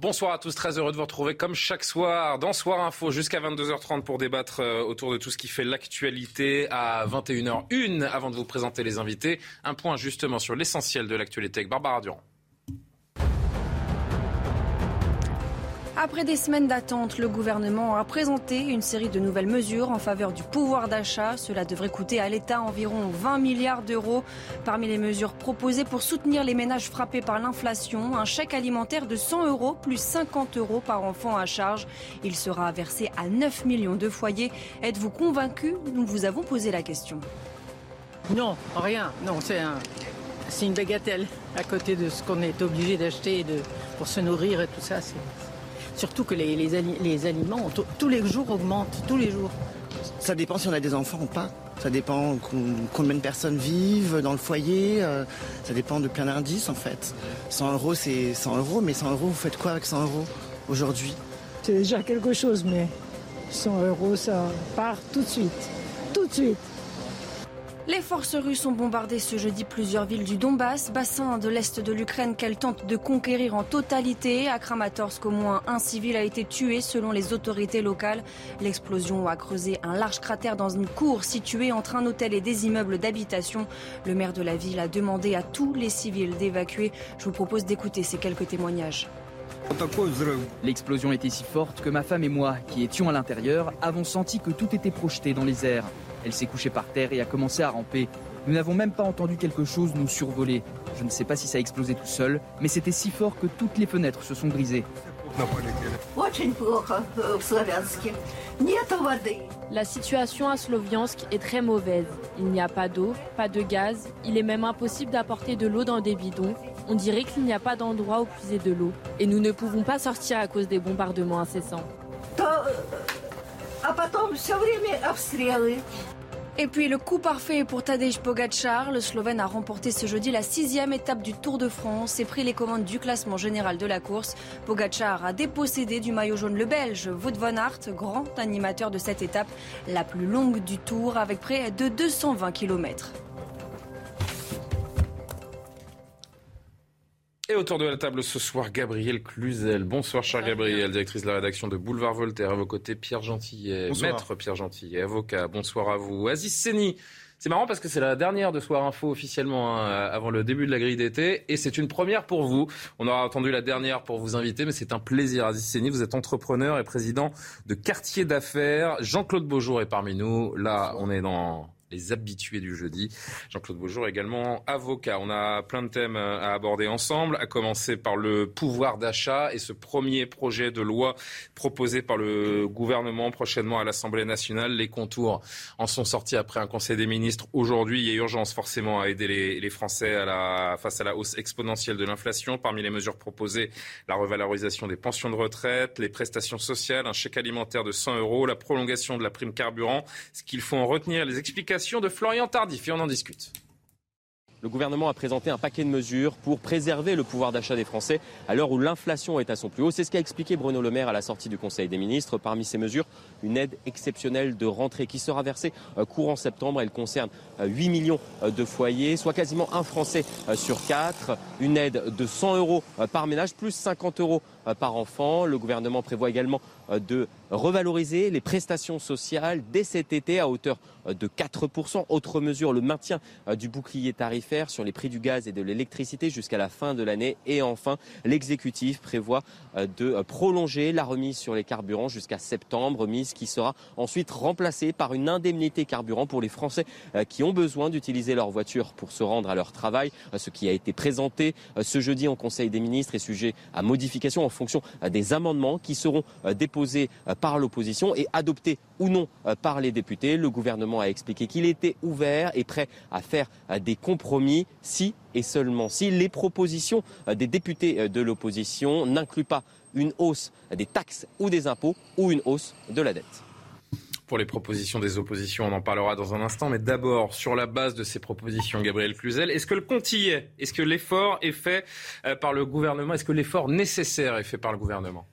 Bonsoir à tous, très heureux de vous retrouver comme chaque soir dans Soir Info jusqu'à 22h30 pour débattre euh, autour de tout ce qui fait l'actualité à 21h01 avant de vous présenter les invités. Un point justement sur l'essentiel de l'actualité avec Barbara Durand. Après des semaines d'attente, le gouvernement a présenté une série de nouvelles mesures en faveur du pouvoir d'achat. Cela devrait coûter à l'État environ 20 milliards d'euros. Parmi les mesures proposées pour soutenir les ménages frappés par l'inflation, un chèque alimentaire de 100 euros plus 50 euros par enfant à charge. Il sera versé à 9 millions de foyers. Êtes-vous convaincu? Nous vous avons posé la question. Non, rien. Non, c'est un, une bagatelle à côté de ce qu'on est obligé d'acheter pour se nourrir et tout ça. Surtout que les, les ali- les aliments tous les jours augmentent, tous les jours. Ça dépend si on a des enfants ou pas. Ça dépend com- combien de personnes vivent dans le foyer. euh, ça dépend de plein d'indices en fait. 100 euros, c'est 100 euros, mais 100 euros, vous faites quoi avec 100 euros aujourd'hui? C'est déjà quelque chose, mais 100 euros, ça part tout de suite. Tout de suite. Les forces russes ont bombardé ce jeudi plusieurs villes du Donbass, bassin de l'est de l'Ukraine qu'elles tentent de conquérir en totalité. À Kramatorsk, au moins un civil a été tué selon les autorités locales. L'explosion a creusé un large cratère dans une cour située entre un hôtel et des immeubles d'habitation. Le maire de la ville a demandé à tous les civils d'évacuer. Je vous propose d'écouter ces quelques témoignages. L'explosion était si forte que ma femme et moi, qui étions à l'intérieur, avons senti que tout était projeté dans les airs. Elle s'est couchée par terre et a commencé à ramper. Nous n'avons même pas entendu quelque chose nous survoler. Je ne sais pas si ça a explosé tout seul, mais c'était si fort que toutes les fenêtres se sont brisées. La situation à Sloviansk est très mauvaise. Il n'y a pas d'eau, pas de gaz, il est même impossible d'apporter de l'eau dans des bidons. On dirait qu'il n'y a pas d'endroit où puiser de l'eau. Et nous ne pouvons pas sortir à cause des bombardements incessants. То, э, а потом все время обстрелы. Et puis le coup parfait pour Tadej Pogacar. Le Slovène a remporté ce jeudi la sixième étape du Tour de France et pris les commandes du classement général de la course. Pogacar a dépossédé du maillot jaune le Belge Wout van Aert, grand animateur de cette étape, la plus longue du Tour avec près de 220 km. Et autour de la table ce soir, Gabriel Cluzel. Bonsoir, cher Gabriel, directrice de la rédaction de Boulevard Voltaire. À vos côtés, Pierre Gentillet, Bonsoir. maître Pierre Gentillet, avocat. Bonsoir à vous. Aziz Seni. C'est marrant parce que c'est la dernière de Soir Info officiellement hein, avant le début de la grille d'été et c'est une première pour vous. On aura attendu la dernière pour vous inviter, mais c'est un plaisir. Aziz Seni, vous êtes entrepreneur et président de Quartier d'affaires. Jean-Claude Beaujour est parmi nous. Là, on est dans les habitués du jeudi. Jean-Claude Beaujour également avocat. On a plein de thèmes euh, à aborder ensemble, à commencer par le pouvoir d'achat et ce premier projet de loi proposé par le gouvernement prochainement à l'Assemblée nationale. Les contours en sont sortis après un Conseil des ministres aujourd'hui. Il y a urgence forcément à aider les, Français face à la hausse exponentielle de l'inflation. Parmi les mesures proposées, la revalorisation des pensions de retraite, les prestations sociales, un chèque alimentaire de 100 euros, la prolongation de la prime carburant. Ce qu'il faut en retenir, les explications de Florian Tardif on en discute. Le gouvernement a présenté un paquet de mesures pour préserver le pouvoir d'achat des Français à l'heure où l'inflation est à son plus haut. C'est ce qu'a expliqué Bruno Le Maire à la sortie du Conseil des ministres. Parmi ces mesures, une aide exceptionnelle de rentrée qui sera versée euh, courant septembre. Elle concerne euh, 8 millions euh, de foyers, soit quasiment un Français euh, sur quatre. Une aide de 100 euros euh, par ménage, plus 50 euros euh, par enfant. Le gouvernement prévoit également euh, de revaloriser les prestations sociales dès cet été à hauteur euh, de 4%. Autre mesure, le maintien euh, du bouclier tarifaire sur les prix du gaz et de l'électricité jusqu'à la fin de l'année. Et enfin, l'exécutif prévoit euh, de euh, prolonger la remise sur les carburants jusqu'à septembre, remise qui sera ensuite remplacée par une indemnité carburant pour les Français euh, qui ont besoin d'utiliser leur voiture pour se rendre à leur travail. Euh, Ce qui a été présenté euh, ce jeudi en Conseil des ministres est sujet à modification fonction des amendements qui seront déposés par l'opposition et adoptés ou non par les députés. Le gouvernement a expliqué qu'il était ouvert et prêt à faire des compromis si et seulement si les propositions des députés de l'opposition n'incluent pas une hausse des taxes ou des impôts ou une hausse de la dette pour les propositions des oppositions. On en parlera dans un instant. Mais d'abord, sur la base de ces propositions, Gabriel Cluzel, est-ce que le compte y est? Est-ce que l'effort est fait euh, par le gouvernement? Est-ce que l'effort nécessaire est fait par le gouvernement?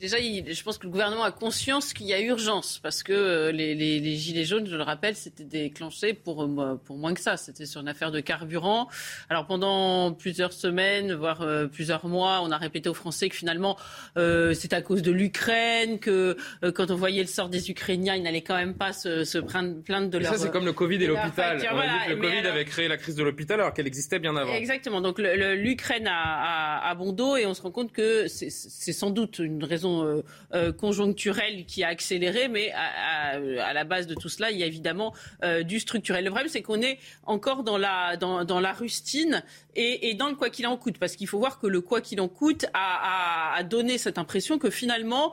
Déjà, je pense que le gouvernement a conscience qu'il y a urgence parce que euh, les, gilets jaunes, je le rappelle, c'était déclenché pour, euh, pour moins que ça. C'était sur une affaire de carburant. Alors pendant plusieurs semaines, voire euh, plusieurs mois, on a répété aux Français que finalement c'est à cause de l'Ukraine, que quand on voyait le sort des Ukrainiens, ils n'allaient quand même pas se, se plaindre de leur. Ça, c'est comme le Covid et l'hôpital. On a dit que le Covid avait créé la crise de l'hôpital alors qu'elle existait bien avant. Exactement. Donc l'Ukraine a, a, a bon dos et on se rend compte que c'est sans doute une raison euh, euh, conjoncturelle qui a accéléré, mais à, la base de tout cela, il y a évidemment euh, du structurel. Le problème, c'est qu'on est encore dans la, rustine et, dans le quoi qu'il en coûte, parce qu'il faut voir que le quoi qu'il en coûte a, donné cette impression que finalement,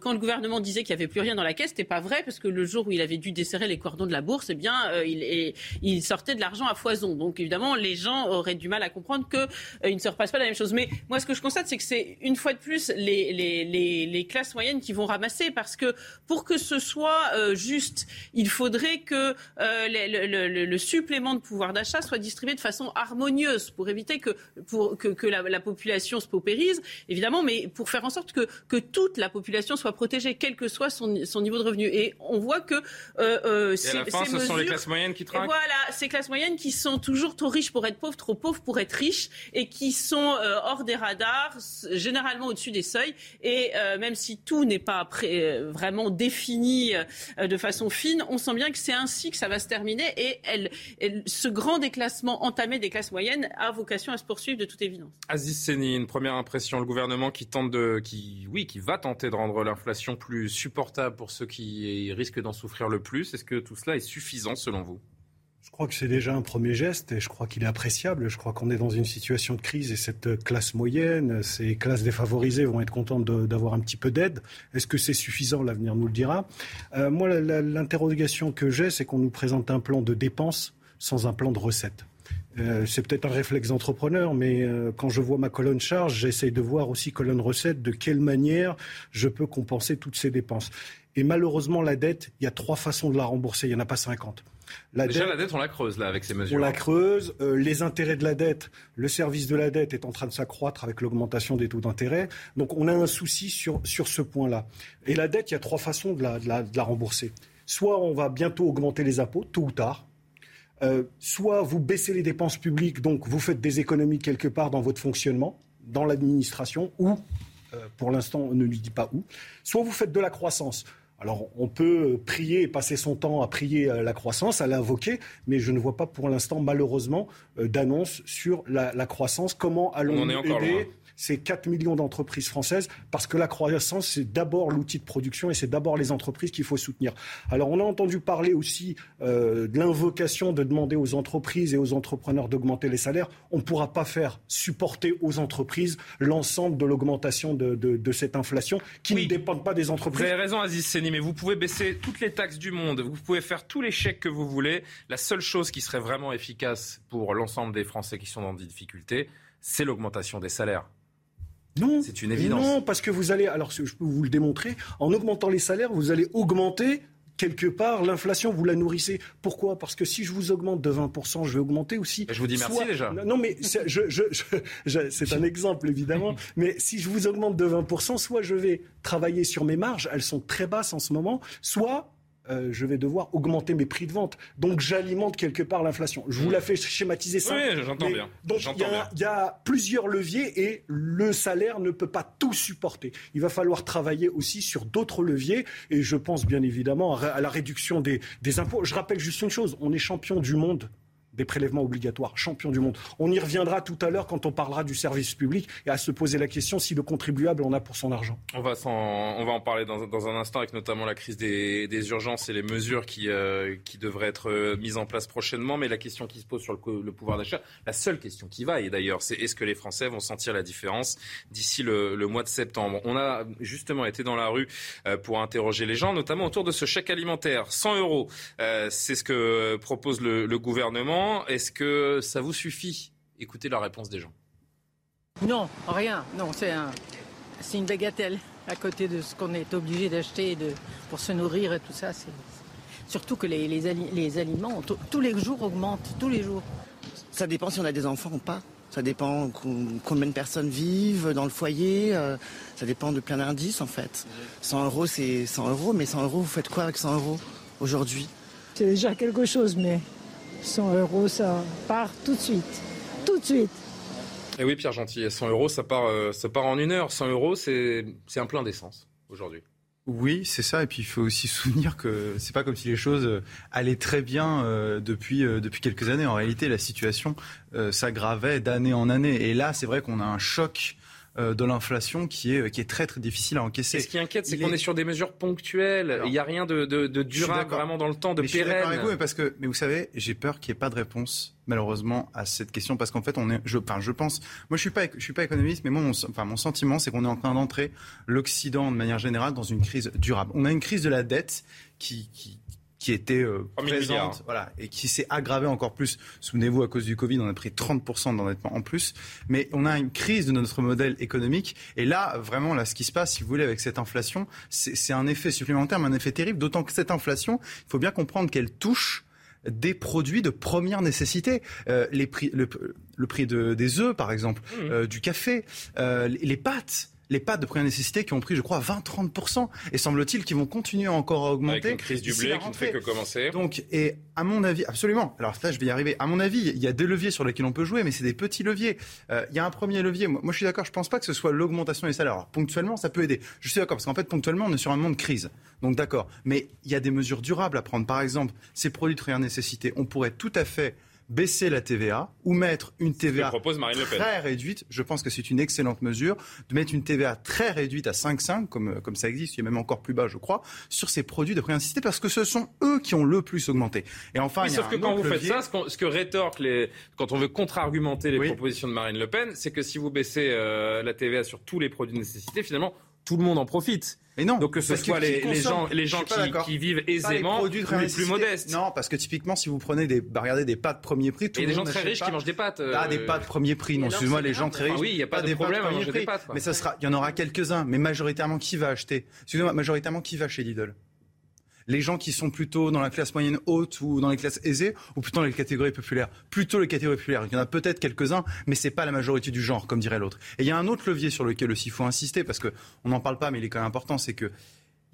quand le gouvernement disait qu'il n'y avait plus rien dans la caisse, c'était pas vrai, parce que le jour où il avait dû desserrer les cordons de la bourse, eh bien, il, sortait de l'argent à foison. Donc évidemment, les gens auraient du mal à comprendre qu'il ne se repasse pas la même chose. Mais moi, ce que je constate, c'est que c'est une fois de plus les les, classes moyennes qui vont ramasser. Parce que pour que ce soit euh, juste, il faudrait que euh, le, supplément de pouvoir d'achat soit distribué de façon harmonieuse pour éviter que, pour, que, la, population se paupérise, évidemment, mais pour faire en sorte que, que toute la population soit protégée, quel que soit son, niveau de revenu. Et on voit que euh, et à la fin, ce sont les classes moyennes qui trinquent. Voilà, ces classes moyennes qui sont toujours trop riches pour être pauvres, trop pauvres pour être riches, et qui sont hors des radars, généralement au-dessus des seuils. Et euh, même si tout n'est pas euh, vraiment défini euh, de façon fine, on sent bien que c'est ainsi que ça va se terminer. Et ce grand déclassement entamé des classes moyennes a vocation à se poursuivre de toute évidence. Aziz Seni, une première impression. Le gouvernement qui tente qui va tenter de rendre l'inflation plus supportable pour ceux qui risquent d'en souffrir le plus. Est-ce que tout cela est suffisant selon vous? Je crois que c'est déjà un premier geste et je crois qu'il est appréciable. Je crois qu'on est dans une situation de crise et cette classe moyenne, ces classes défavorisées vont être contentes d'avoir un petit peu d'aide. Est-ce que c'est suffisant? L'avenir nous le dira. Euh, moi, l'interrogation que j'ai, c'est qu'on nous présente un plan de dépenses sans un plan de recettes. Euh, c'est peut-être un réflexe d'entrepreneur, mais euh, quand je vois ma colonne charge, j'essaye de voir aussi colonne recette, de quelle manière je peux compenser toutes ces dépenses. Et malheureusement, la dette, il y a trois façons de la rembourser, il n'y en a pas 50. La Déjà, dette, la dette, on la creuse là avec ces mesures. On la creuse. Euh, les intérêts de la dette, le service de la dette est en train de s'accroître avec l'augmentation des taux d'intérêt. Donc, on a un souci sur, sur ce point-là. Et la dette, il y a trois façons de la, de la, rembourser. Soit on va bientôt augmenter les impôts, tôt ou tard. Euh, soit vous baissez les dépenses publiques, donc vous faites des économies quelque part dans votre fonctionnement, dans l'administration, ou, euh, pour l'instant, on ne lui dit pas où. Soit vous faites de la croissance. Alors on peut prier et passer son temps à prier la croissance, à l'invoquer, mais je ne vois pas pour l'instant malheureusement euh, d'annonce sur la, croissance. Comment allons-nous aider ces 4 millions d'entreprises françaises, parce que la croissance, c'est d'abord l'outil de production et c'est d'abord les entreprises qu'il faut soutenir. Alors on a entendu parler aussi euh, de l'invocation de demander aux entreprises et aux entrepreneurs d'augmenter les salaires. On ne pourra pas faire supporter aux entreprises l'ensemble de l'augmentation de, cette inflation qui ne dépend pas des entreprises. Vous avez raison Aziz Seni, mais vous pouvez baisser toutes les taxes du monde, vous pouvez faire tous les chèques que vous voulez. La seule chose qui serait vraiment efficace pour l'ensemble des Français qui sont dans des difficultés, c'est l'augmentation des salaires. Non. C'est une évidence. Non, parce que vous allez, alors je peux vous le démontrer, en augmentant les salaires, vous allez augmenter quelque part, l'inflation, vous la nourrissez. Pourquoi? Parce que si je vous augmente de 20%, je vais augmenter aussi. Je vous dis merci déjà. Non, mais c'est je, un exemple, évidemment. mais si je vous augmente de 20%, soit je vais travailler sur mes marges, elles sont très basses en ce moment, soit euh, je vais devoir augmenter mes prix de vente. Donc j'alimente quelque part l'inflation. Je vous la fais schématiser ça. Oui, j'entends bien. Donc il y, a plusieurs leviers et le salaire ne peut pas tout supporter. Il va falloir travailler aussi sur d'autres leviers et je pense bien évidemment à la réduction des, des impôts. Je rappelle juste une chose, on est champion du monde des prélèvements obligatoires, champion du monde. On y reviendra tout à l'heure quand on parlera du service public et à se poser la question si le contribuable en a pour son argent. On va, on va en parler dans, dans, un instant avec notamment la crise des, urgences et les mesures qui, euh, qui devraient être euh, mises en place prochainement. Mais la question qui se pose sur le, pouvoir d'achat, la seule question qui va, et d'ailleurs, c'est est-ce que les Français vont sentir la différence d'ici le, mois de septembre? On a justement été dans la rue euh, pour interroger les gens, notamment autour de ce chèque alimentaire. 100 euros, c'est ce que propose le gouvernement. Est-ce que ça vous suffit Écoutez la réponse des gens? Non, rien. Non, c'est un, c'est une bagatelle à côté de ce qu'on est obligé d'acheter de, pour se nourrir et tout ça. C'est, surtout que les, les, les aliments tous les jours augmentent, tous les jours. Ça dépend si on a des enfants ou pas. Ça dépend combien de personnes vivent dans le foyer. Euh, ça dépend de plein d'indices en fait. 100 euros, c'est 100 euros, mais 100 euros, vous faites quoi avec 100 euros aujourd'hui? C'est déjà quelque chose, mais 100 euros, ça part tout de suite. Tout de suite. Et oui, Pierre Gentil, 100 euros, ça part, euh, ça part en une heure. 100 euros, c'est un plein d'essence aujourd'hui. Oui, c'est ça. Et puis il faut aussi souvenir que c'est pas comme si les choses euh, allaient très bien euh, depuis depuis quelques années. En réalité, la situation s'aggravait d'année en année. Et là, c'est vrai qu'on a un choc euh, de l'inflation qui est, qui est très très difficile à encaisser. Et ce qui inquiète, c'est qu'on est... sur des mesures ponctuelles. il n'y a rien de, de, de durable vraiment dans le temps, de mais pérenne. avec vous, mais, parce que, mais vous savez, j'ai peur qu'il n'y ait pas de réponse malheureusement à cette question parce qu'en fait on est je enfin, je pense moi je suis pas je suis pas économiste mais moi mon, enfin mon sentiment c'est qu'on est en train d'entrer l'occident de manière générale dans une crise durable. On a une crise de la dette qui, qui, qui était euh, présente voilà, et qui s'est aggravée encore plus. Souvenez-vous, à cause du Covid, on a pris 30% d'endettement en plus. Mais on a une crise de notre modèle économique. Et là, vraiment, là, ce qui se passe, si vous voulez, avec cette inflation, c'est un effet supplémentaire, mais un effet terrible. D'autant que cette inflation, il faut bien comprendre qu'elle touche des produits de première nécessité. Euh, les prix, le, le prix de, des œufs, par exemple, mmh. euh, du café, euh, les pâtes les pâtes de première nécessité qui ont pris, je crois, 20-30%. Et semble-t-il qu'ils vont continuer encore à augmenter. Avec une crise du blé qui ne fait que commencer. Donc, et à mon avis, absolument. Alors là, je vais y arriver. À mon avis, il y a des leviers sur lesquels on peut jouer, mais c'est des petits leviers. Euh, il y a un premier levier. Moi, moi je suis d'accord. Je pense pas que ce soit l'augmentation des salaires. Alors, ponctuellement, ça peut aider. Je suis d'accord parce qu'en fait, ponctuellement, on est sur un monde de crise. Donc, d'accord. Mais il y a des mesures durables à prendre. Par exemple, ces produits de première nécessité, on pourrait tout à fait baisser la TVA ou mettre une TVA très réduite. Je pense que c'est une excellente mesure de mettre une TVA très réduite à 5,5 comme, comme ça existe, il y a même encore plus bas, je crois, sur ces produits de première nécessité parce que ce sont eux qui ont le plus augmenté. Et enfin, il y a sauf que quand vous faites ça, ce, que rétorque les, quand on veut contre-argumenter les propositions de Marine Le Pen, c'est que si vous baissez euh, la TVA sur tous les produits de nécessité, finalement, tout le monde en profite. Mais non. Donc que ce soit les, les, gens, les gens qui, qui, vivent aisément, les, les plus modestes. Non, parce que typiquement, si vous prenez des, bah, regardez des pâtes premier prix, tout il y a des gens très riches qui mangent des pâtes. Ah, des pâtes premier prix. Non, excuse-moi, les gens très riches. oui, il n'y a pas, de problème à manger des pâtes. Mais ça sera, il y en aura quelques-uns. Mais majoritairement, qui va acheter Excusez-moi, majoritairement, qui va chez Lidl? Les gens qui sont plutôt dans la classe moyenne haute ou dans les classes aisées, ou plutôt dans les catégories populaires? Plutôt les catégories populaires. Il y en a peut-être quelques-uns, mais c'est pas la majorité du genre, comme dirait l'autre. Et il y a un autre levier sur lequel aussi il faut insister, parce qu'on n'en parle pas, mais il est quand même important, c'est que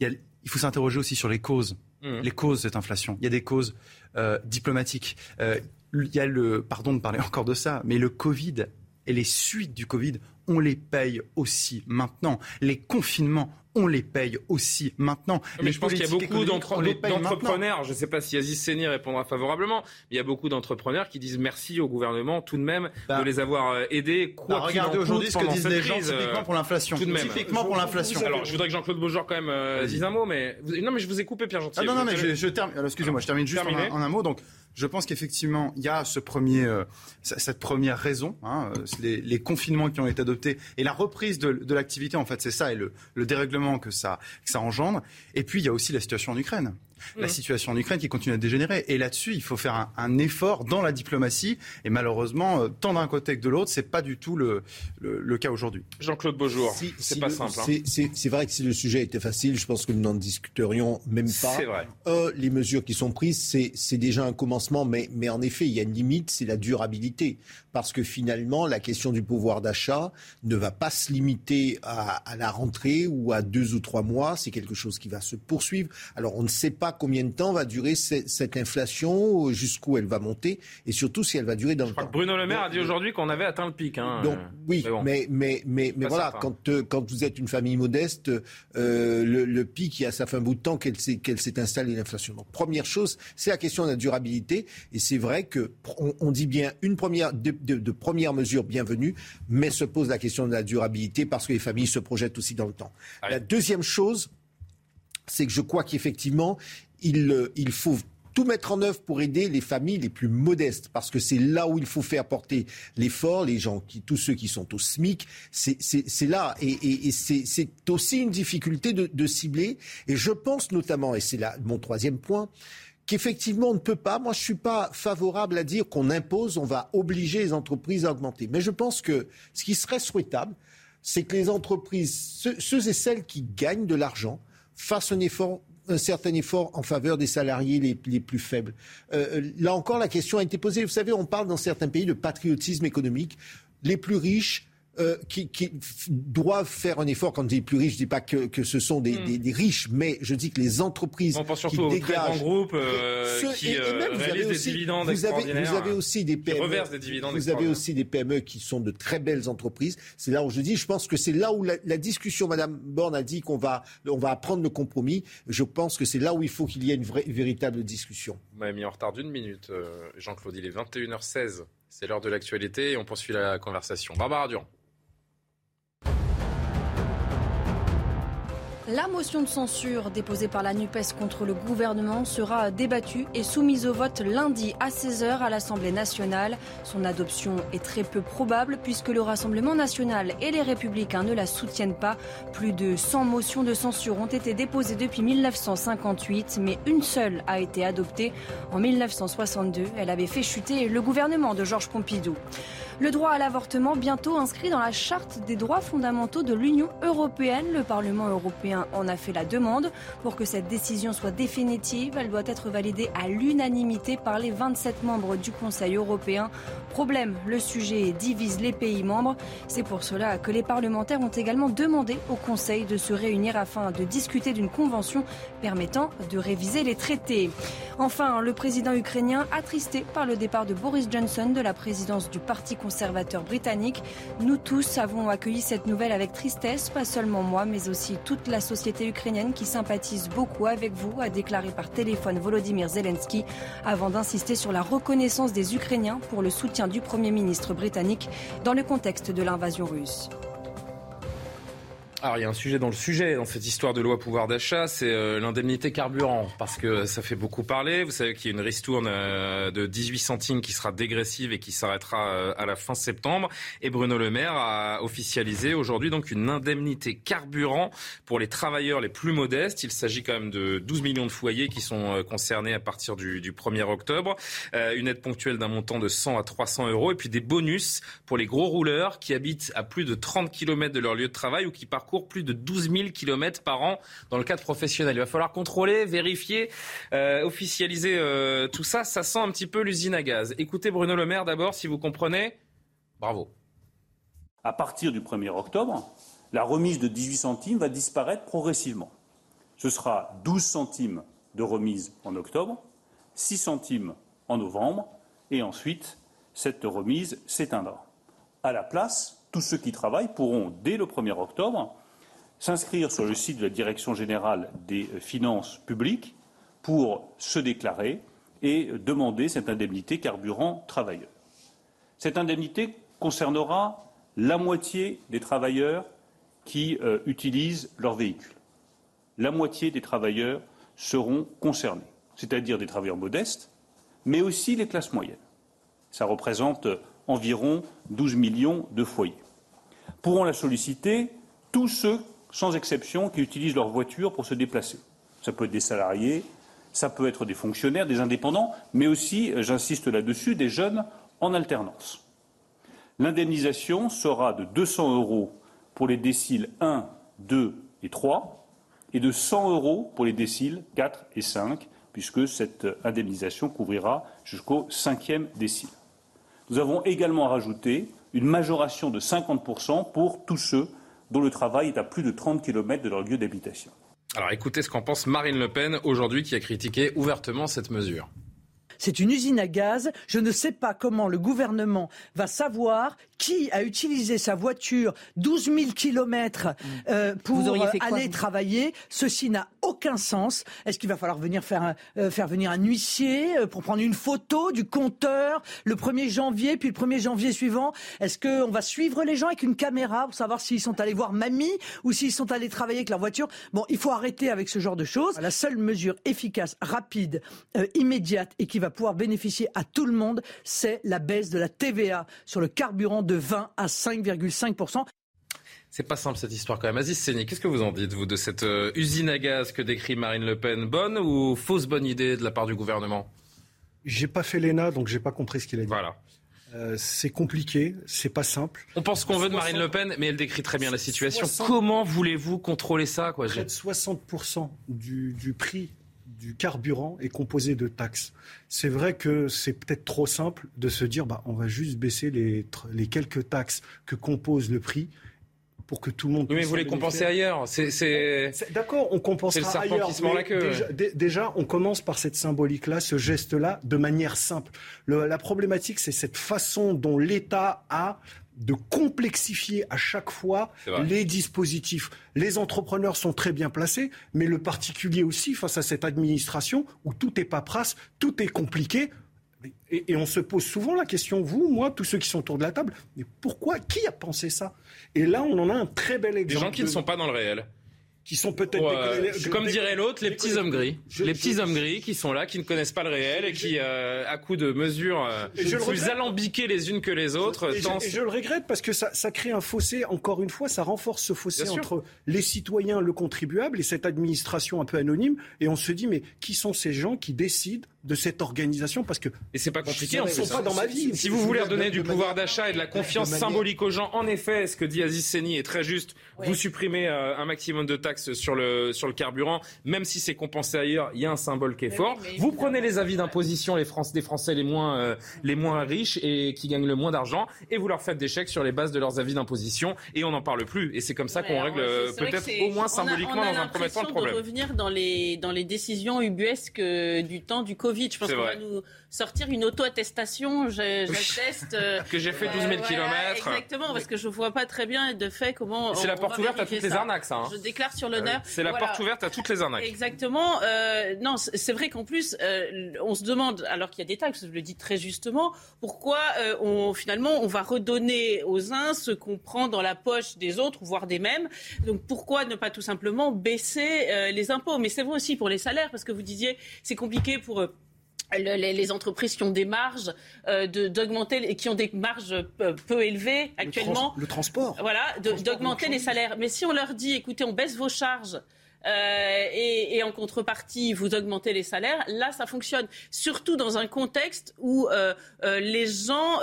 il, faut s'interroger aussi sur les causes, mmh. les causes de cette inflation. Il y a des causes euh, diplomatiques. Euh, il y a le, pardon de parler encore de ça, mais le Covid et les suites du Covid, on les paye aussi maintenant. Les confinements, on les paye aussi maintenant. Mais je pense qu'il y a beaucoup d'entrepreneurs, je ne sais pas si Aziz Seni répondra favorablement, mais il y a beaucoup d'entrepreneurs qui disent merci au gouvernement tout de même bah, de les avoir euh, aidés. Quoi bah, regardez aujourd'hui ce que disent les gens typiquement pour l'inflation. Tout de même. Typiquement pour l'inflation. Alors je voudrais que Jean-Claude Beaujour quand même euh, dise un mot, mais non mais je vous ai coupé Pierre Gentil. Ah non non mais je, termine. Excusez-moi, je termine juste en un, mot. Donc je pense qu'effectivement, il y a ce premier, euh, cette première raison, hein, les, les, confinements qui ont été adoptés et la reprise de, de l'activité, en fait, c'est ça, et le, le dérèglement que ça, que ça engendre. Et puis, il y a aussi la situation en Ukraine la mmh. situation en Ukraine qui continue à dégénérer. Et là-dessus, il faut faire un, un, effort dans la diplomatie. Et malheureusement, euh, tant d'un côté que de l'autre, c'est pas du tout le, le, le cas aujourd'hui. Jean-Claude Beaujour, si, c'est pas simple. Hein. C'est vrai que si le sujet était facile, je pense que nous n'en discuterions même pas. C'est vrai. Euh, les mesures qui sont prises, c'est déjà un commencement, mais, mais en effet, il y a une limite, c'est la durabilité. Parce que finalement, la question du pouvoir d'achat ne va pas se limiter à, à la rentrée ou à deux ou trois mois. C'est quelque chose qui va se poursuivre. Alors, on ne sait pas pas combien de temps va durer cette, inflation, jusqu'où elle va monter, et surtout si elle va durer dans le temps. Bruno Le Maire a dit aujourd'hui qu'on avait atteint le pic. Hein. Donc, oui, mais, mais, mais, mais, voilà, quand, euh, quand vous êtes une famille modeste, euh, le, pic, il y a ça fait un bout de temps qu'elle s'est, qu'elle s'est installée, l'inflation. Donc, première chose, c'est la question de la durabilité, et c'est vrai que on, dit bien une première, de, de, première mesure bienvenue, mais se pose la question de la durabilité parce que les familles se projettent aussi dans le temps. La deuxième chose, c'est que je crois qu'effectivement, il, euh, il faut tout mettre en œuvre pour aider les familles les plus modestes, parce que c'est là où il faut faire porter l'effort, les gens, tous ceux qui sont au SMIC, c'est là, et, c'est aussi une difficulté de, cibler, et je pense notamment, et c'est là mon troisième point, qu'effectivement on ne peut pas, moi je suis pas favorable à dire qu'on impose, on va obliger les entreprises à augmenter, mais je pense que ce qui serait souhaitable, c'est que les entreprises, ceux, et celles qui gagnent de l'argent, fassent un effort un certain effort en faveur des salariés les, plus faibles. Euh, euh, là encore, la question a été posée. Vous savez, on parle dans certains pays de patriotisme économique. Les plus riches euh, qui, qui, doivent faire un effort. Quand je dis plus riches, je dis pas que, que ce sont des, hmm. des, des, riches, mais je dis que les entreprises On pense surtout aux dégagent, très grands groupes euh, qui et, même, vous avez aussi, des dividendes vous avez, vous avez aussi des PME, des dividendes vous avez aussi des PME qui sont de très belles entreprises. C'est là où je dis, je pense que c'est là où la, la, discussion, Madame Borne a dit qu'on va, on va apprendre le compromis. Je pense que c'est là où il faut qu'il y ait une, vraie, une véritable discussion. Vous m'avez mis en retard d'une minute, euh, Jean-Claude. Il est 21h16. C'est l'heure de l'actualité et on poursuit la conversation. Barbara Durand. La motion de censure déposée par la NUPES contre le gouvernement sera débattue et soumise au vote lundi à 16h à l'Assemblée nationale. Son adoption est très peu probable puisque le Rassemblement national et les républicains ne la soutiennent pas. Plus de 100 motions de censure ont été déposées depuis 1958, mais une seule a été adoptée en 1962. Elle avait fait chuter le gouvernement de Georges Pompidou. Le droit à l'avortement bientôt inscrit dans la charte des droits fondamentaux de l'Union européenne. Le Parlement européen en a fait la demande. Pour que cette décision soit définitive, elle doit être validée à l'unanimité par les 27 membres du Conseil européen. Problème, le sujet divise les pays membres. C'est pour cela que les parlementaires ont également demandé au Conseil de se réunir afin de discuter d'une convention permettant de réviser les traités. Enfin, le président ukrainien attristé par le départ de Boris Johnson de la présidence du Parti conservateur britannique. Nous tous avons accueilli cette nouvelle avec tristesse, pas seulement moi, mais aussi toute la société ukrainienne qui sympathise beaucoup avec vous, a déclaré par téléphone Volodymyr Zelensky, avant d'insister sur la reconnaissance des Ukrainiens pour le soutien du Premier ministre britannique dans le contexte de l'invasion russe. Alors il y a un sujet dans le sujet, dans cette histoire de loi pouvoir d'achat, c'est euh, l'indemnité carburant, parce que ça fait beaucoup parler. Vous savez qu'il y a une ristourne euh, de 18 centimes qui sera dégressive et qui s'arrêtera euh, à la fin septembre. Et Bruno Le Maire a officialisé aujourd'hui donc une indemnité carburant pour les travailleurs les plus modestes. Il s'agit quand même de 12 millions de foyers qui sont concernés à partir du, du 1er octobre. une aide ponctuelle d'un montant de 100 à 300 euros et puis des bonus pour les gros rouleurs qui habitent à plus de 30 km de leur lieu de travail ou qui parcourent plus de 12 000 km par an dans le cadre professionnel. Il va falloir contrôler, vérifier, euh, officialiser euh, tout ça. Ça sent un petit peu l'usine à gaz. Écoutez Bruno Le Maire d'abord, si vous comprenez. Bravo. À partir du 1er octobre, la remise de 18 centimes va disparaître progressivement. Ce sera 12 centimes de remise en octobre, 6 centimes en novembre, et ensuite, cette remise s'éteindra. À la place, tous ceux qui travaillent pourront, dès le 1er octobre, s'inscrire sur le site de la Direction générale des finances publiques pour se déclarer et demander cette indemnité carburant travailleur. Cette indemnité concernera la moitié des travailleurs qui euh, utilisent leur véhicule. La moitié des travailleurs seront concernés, c'est-à-dire des travailleurs modestes, mais aussi les classes moyennes. Ça représente environ 12 millions de foyers. Pourront la solliciter tous ceux sans exception, qui utilisent leur voiture pour se déplacer. Ça peut être des salariés, ça peut être des fonctionnaires, des indépendants, mais aussi, euh, j'insiste là-dessus, des jeunes en alternance. L'indemnisation sera de 200 euros pour les déciles 1, 2 et 3 et de 100 euros pour les déciles 4 et 5, puisque cette indemnisation couvrira jusqu'au cinquième décile. Nous avons également rajouté une majoration de 50% pour tous ceux dont le travail est à plus de 30 km de leur lieu d'habitation. Alors écoutez ce qu'en pense Marine Le Pen aujourd'hui qui a critiqué ouvertement cette mesure. C'est une usine à gaz. Je ne sais pas comment le gouvernement va savoir qui a utilisé sa voiture 12 000 kilomètres euh, pour aller travailler. Ceci n'a aucun sens. Est-ce qu'il va falloir venir faire, euh, faire venir un huissier euh, pour prendre une photo du compteur le 1er janvier, puis le 1er janvier suivant? Est-ce qu'on va suivre les gens avec une caméra pour savoir s'ils sont allés voir mamie ou s'ils sont allés travailler avec leur voiture? Bon, il faut arrêter avec ce genre de choses. La seule mesure efficace, rapide, immédiate et qui va pouvoir bénéficier à tout le monde, c'est la baisse de la TVA sur le carburant de 20 à 5,5 c'est pas simple cette histoire quand même. Aziz Seni, qu'est-ce que vous en dites, vous, de cette euh, usine à gaz que décrit Marine Le Pen? Bonne ou fausse bonne idée de la part du gouvernement? J'ai pas fait l'ENA, donc j'ai pas compris ce qu'il a dit. Voilà. Euh, c'est compliqué, c'est pas simple. On pense qu'on veut de Marine Le Pen, mais elle décrit très bien la situation. Comment voulez-vous contrôler ça quoi, Près de 60% du, du prix du carburant est composé de taxes. C'est vrai que c'est peut-être trop simple de se dire bah, on va juste baisser les, les quelques taxes que compose le prix pour que tout le monde. Oui, mais vous les compensez ailleurs. C'est, D'accord, on compensera ailleurs. Déjà, déjà, on commence par cette symbolique-là, ce geste-là, de manière simple. la problématique, c'est cette façon dont l'État a de complexifier à chaque fois les dispositifs. Les entrepreneurs sont très bien placés, mais le particulier aussi face à cette administration où tout est paperasse, tout est compliqué. Et, et, on se pose souvent la question, vous, moi, tous ceux qui sont autour de la table, mais pourquoi Qui a pensé ça? Et là, on en a un très bel exemple. Des gens qui ne sont pas dans le réel qui sont peut-être comme dirait l'autre, les petits hommes gris, les petits hommes gris qui sont là, qui ne connaissent pas le réel et qui, euh, à coup de mesures euh, plus alambiquées les unes que les autres, et, je, le regrette parce que ça, ça, crée un fossé. Encore une fois, ça renforce ce fossé entre les citoyens, le contribuable et cette administration un peu anonyme. Et on se dit, mais qui sont ces gens qui décident de cette organisation parce que et c'est pas compliqué. Ils sont pas dans ma vie. Si vous voulez redonner du pouvoir d'achat et de la confiance symbolique aux gens, en effet, ce que dit Aziz Seni est très juste. Vous supprimez euh, un maximum de taxes sur le sur le carburant, même si c'est compensé ailleurs, il y a un symbole qui est fort. vous prenez les avis d'imposition les France, des Français les moins euh, les moins riches et qui gagnent le moins d'argent et vous leur faites des chèques sur les bases de leurs avis d'imposition et on n'en parle plus. Et c'est comme ça qu'on règle peut-être au moins symboliquement dans un premier temps le problème. De revenir dans les dans les décisions ubuesques euh, du temps du Covid je pense qu'on va nous sortir une auto-attestation. J'atteste. Euh, que j'ai fait 12 000 km. Exactement, parce que je vois pas très bien de fait comment. C'est la porte ouverte à toutes les arnaques, ça. Hein. Je déclare sur l'honneur. C'est la porte ouverte à toutes les arnaques. Exactement. Euh, non, c'est vrai qu'en plus, euh, on se demande, alors qu'il y a des taxes, je le dis très justement, pourquoi on, finalement on va redonner aux uns ce qu'on prend dans la poche des autres, voire des mêmes. Donc pourquoi ne pas tout simplement baisser les impôts? Mais c'est vrai aussi pour les salaires, parce que vous disiez, c'est compliqué pour les, entreprises qui ont des marges euh, d'augmenter et qui ont des marges peu, peu élevées actuellement. Le, transport. Voilà, d'augmenter les salaires. Mais si on leur dit, écoutez, on baisse vos charges euh, et, en contrepartie, vous augmentez les salaires. Là, ça fonctionne. Surtout dans un contexte où euh, euh, les gens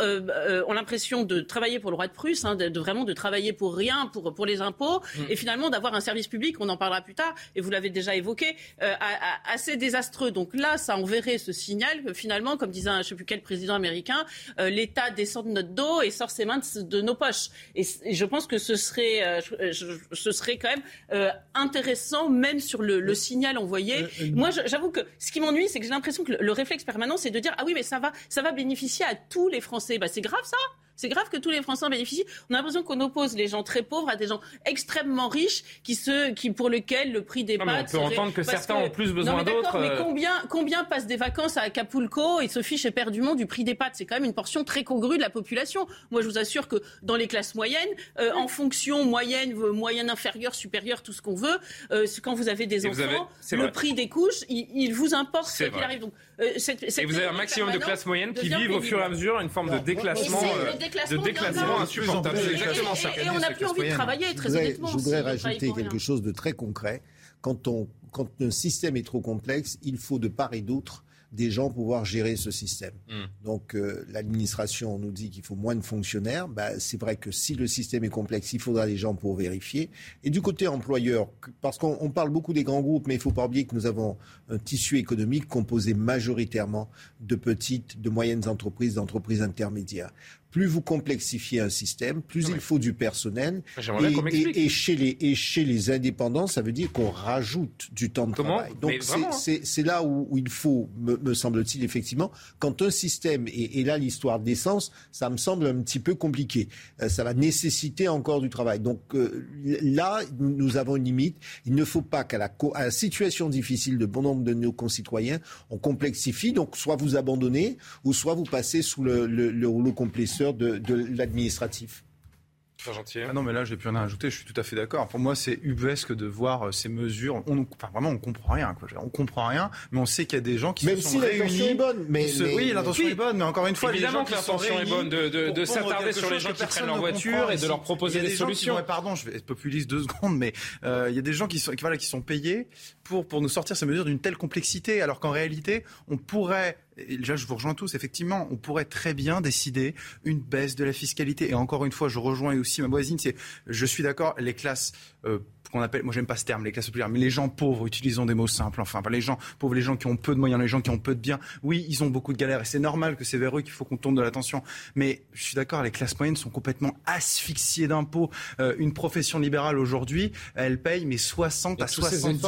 ont l'impression de travailler pour le roi de Prusse, hein, de, vraiment de travailler pour rien, pour, pour les impôts, mm. et finalement d'avoir un service public, on en parlera plus tard, et vous l'avez déjà évoqué, assez désastreux. Donc là, ça enverrait ce signal que finalement, comme disait un, je ne sais plus quel président américain, l'État descend de notre dos et sort ses mains de, nos poches. Et, je pense que ce serait, ce serait quand même intéressant même sur le, signal envoyé. Euh, euh, Moi, j'avoue que ce qui m'ennuie, c'est que j'ai l'impression que le, réflexe permanent, c'est de dire ah oui, mais ça va, ça va bénéficier à tous les Français. Bah, c'est grave ça. C'est grave que tous les Français en bénéficient. On a l'impression qu'on oppose les gens très pauvres à des gens extrêmement riches qui, se, qui pour lesquels le prix des pâtes. On peut entendre que certains ont plus besoin d'autres. Mais euh. combien, combien passent des vacances à Acapulco et se fichent éperdument du prix des pâtes? C'est quand même une portion très congrue de la population. Moi, je vous assure que dans les classes moyennes, euh, en fonction moyenne, moyenne inférieure, supérieure, tout ce qu'on veut, euh, quand vous avez des enfants, le prix des couches, il, vous importe ce qu'il arrive. Donc, et vous avez un maximum de classes moyennes qui vivent au fur et à mesure une forme de déclassement de déclassement insupportable. C'est exactement ça. Et on n'a plus envie de travailler, très honnêtement. Je voudrais rajouter quelque chose de très concret. Quand, on, quand un système est trop complexe, il faut de part et d'autre des gens pour pouvoir gérer ce système. Hmm. Donc euh, l'administration nous dit qu'il faut moins de fonctionnaires. Bah, c'est vrai que si le système est complexe, il faudra des gens pour vérifier. Et du côté employeur, parce qu'on parle beaucoup des grands groupes, mais il ne faut pas oublier que nous avons un tissu économique composé majoritairement de petites, de moyennes entreprises, d'entreprises intermédiaires plus vous complexifiez un système, plus il faut du personnel. Et, chez les, et chez les indépendants, ça veut dire qu'on rajoute du temps de travail. Donc hein. c'est là où, il faut, me, semble-t-il, effectivement, quand un système, et, là l'histoire d'essence, ça me semble un petit peu compliqué. Euh, ça va nécessiter encore du travail. Donc euh, là, nous avons une limite. Il ne faut pas qu'à la, la situation difficile de bon nombre de nos concitoyens, on complexifie. Donc soit vous abandonnez, ou soit vous passez sous le, le rouleau compresseur de, l'administratif. Ah non, mais là, j'ai plus rien à ajouter. Je suis tout à fait d'accord. Pour moi, c'est ubuesque de voir euh, ces mesures. On, enfin, vraiment, on comprend rien. Quoi. On comprend rien, mais on sait qu'il y a des gens qui Même se sont si l'intention est bonne, mais, oui, l'intention est bonne, mais encore une fois, évidemment que l'intention est bonne de, s'attarder sur les gens qui prennent leur voiture et de leur proposer des, solutions. pardon, je vais être populiste deux secondes, mais euh, il y a des gens qui sont, voilà, qui sont payés pour pour nous sortir ces mesures d'une telle complexité, alors qu'en réalité, on pourrait et là, je vous rejoins tous. Effectivement, on pourrait très bien décider une baisse de la fiscalité. Et encore une fois, je rejoins aussi ma voisine. C'est, je suis d'accord, les classes euh, qu'on appelle, moi j'aime pas ce terme, les classes populaires, mais les gens pauvres, utilisons des mots simples, enfin, les gens pauvres, les gens qui ont peu de moyens, les gens qui ont peu de biens, oui, ils ont beaucoup de galères et c'est normal que c'est vers eux qu'il faut qu'on tourne de l'attention. Mais je suis d'accord, les classes moyennes sont complètement asphyxiées d'impôts. Euh, une profession libérale aujourd'hui, elle paye mais 60 à 70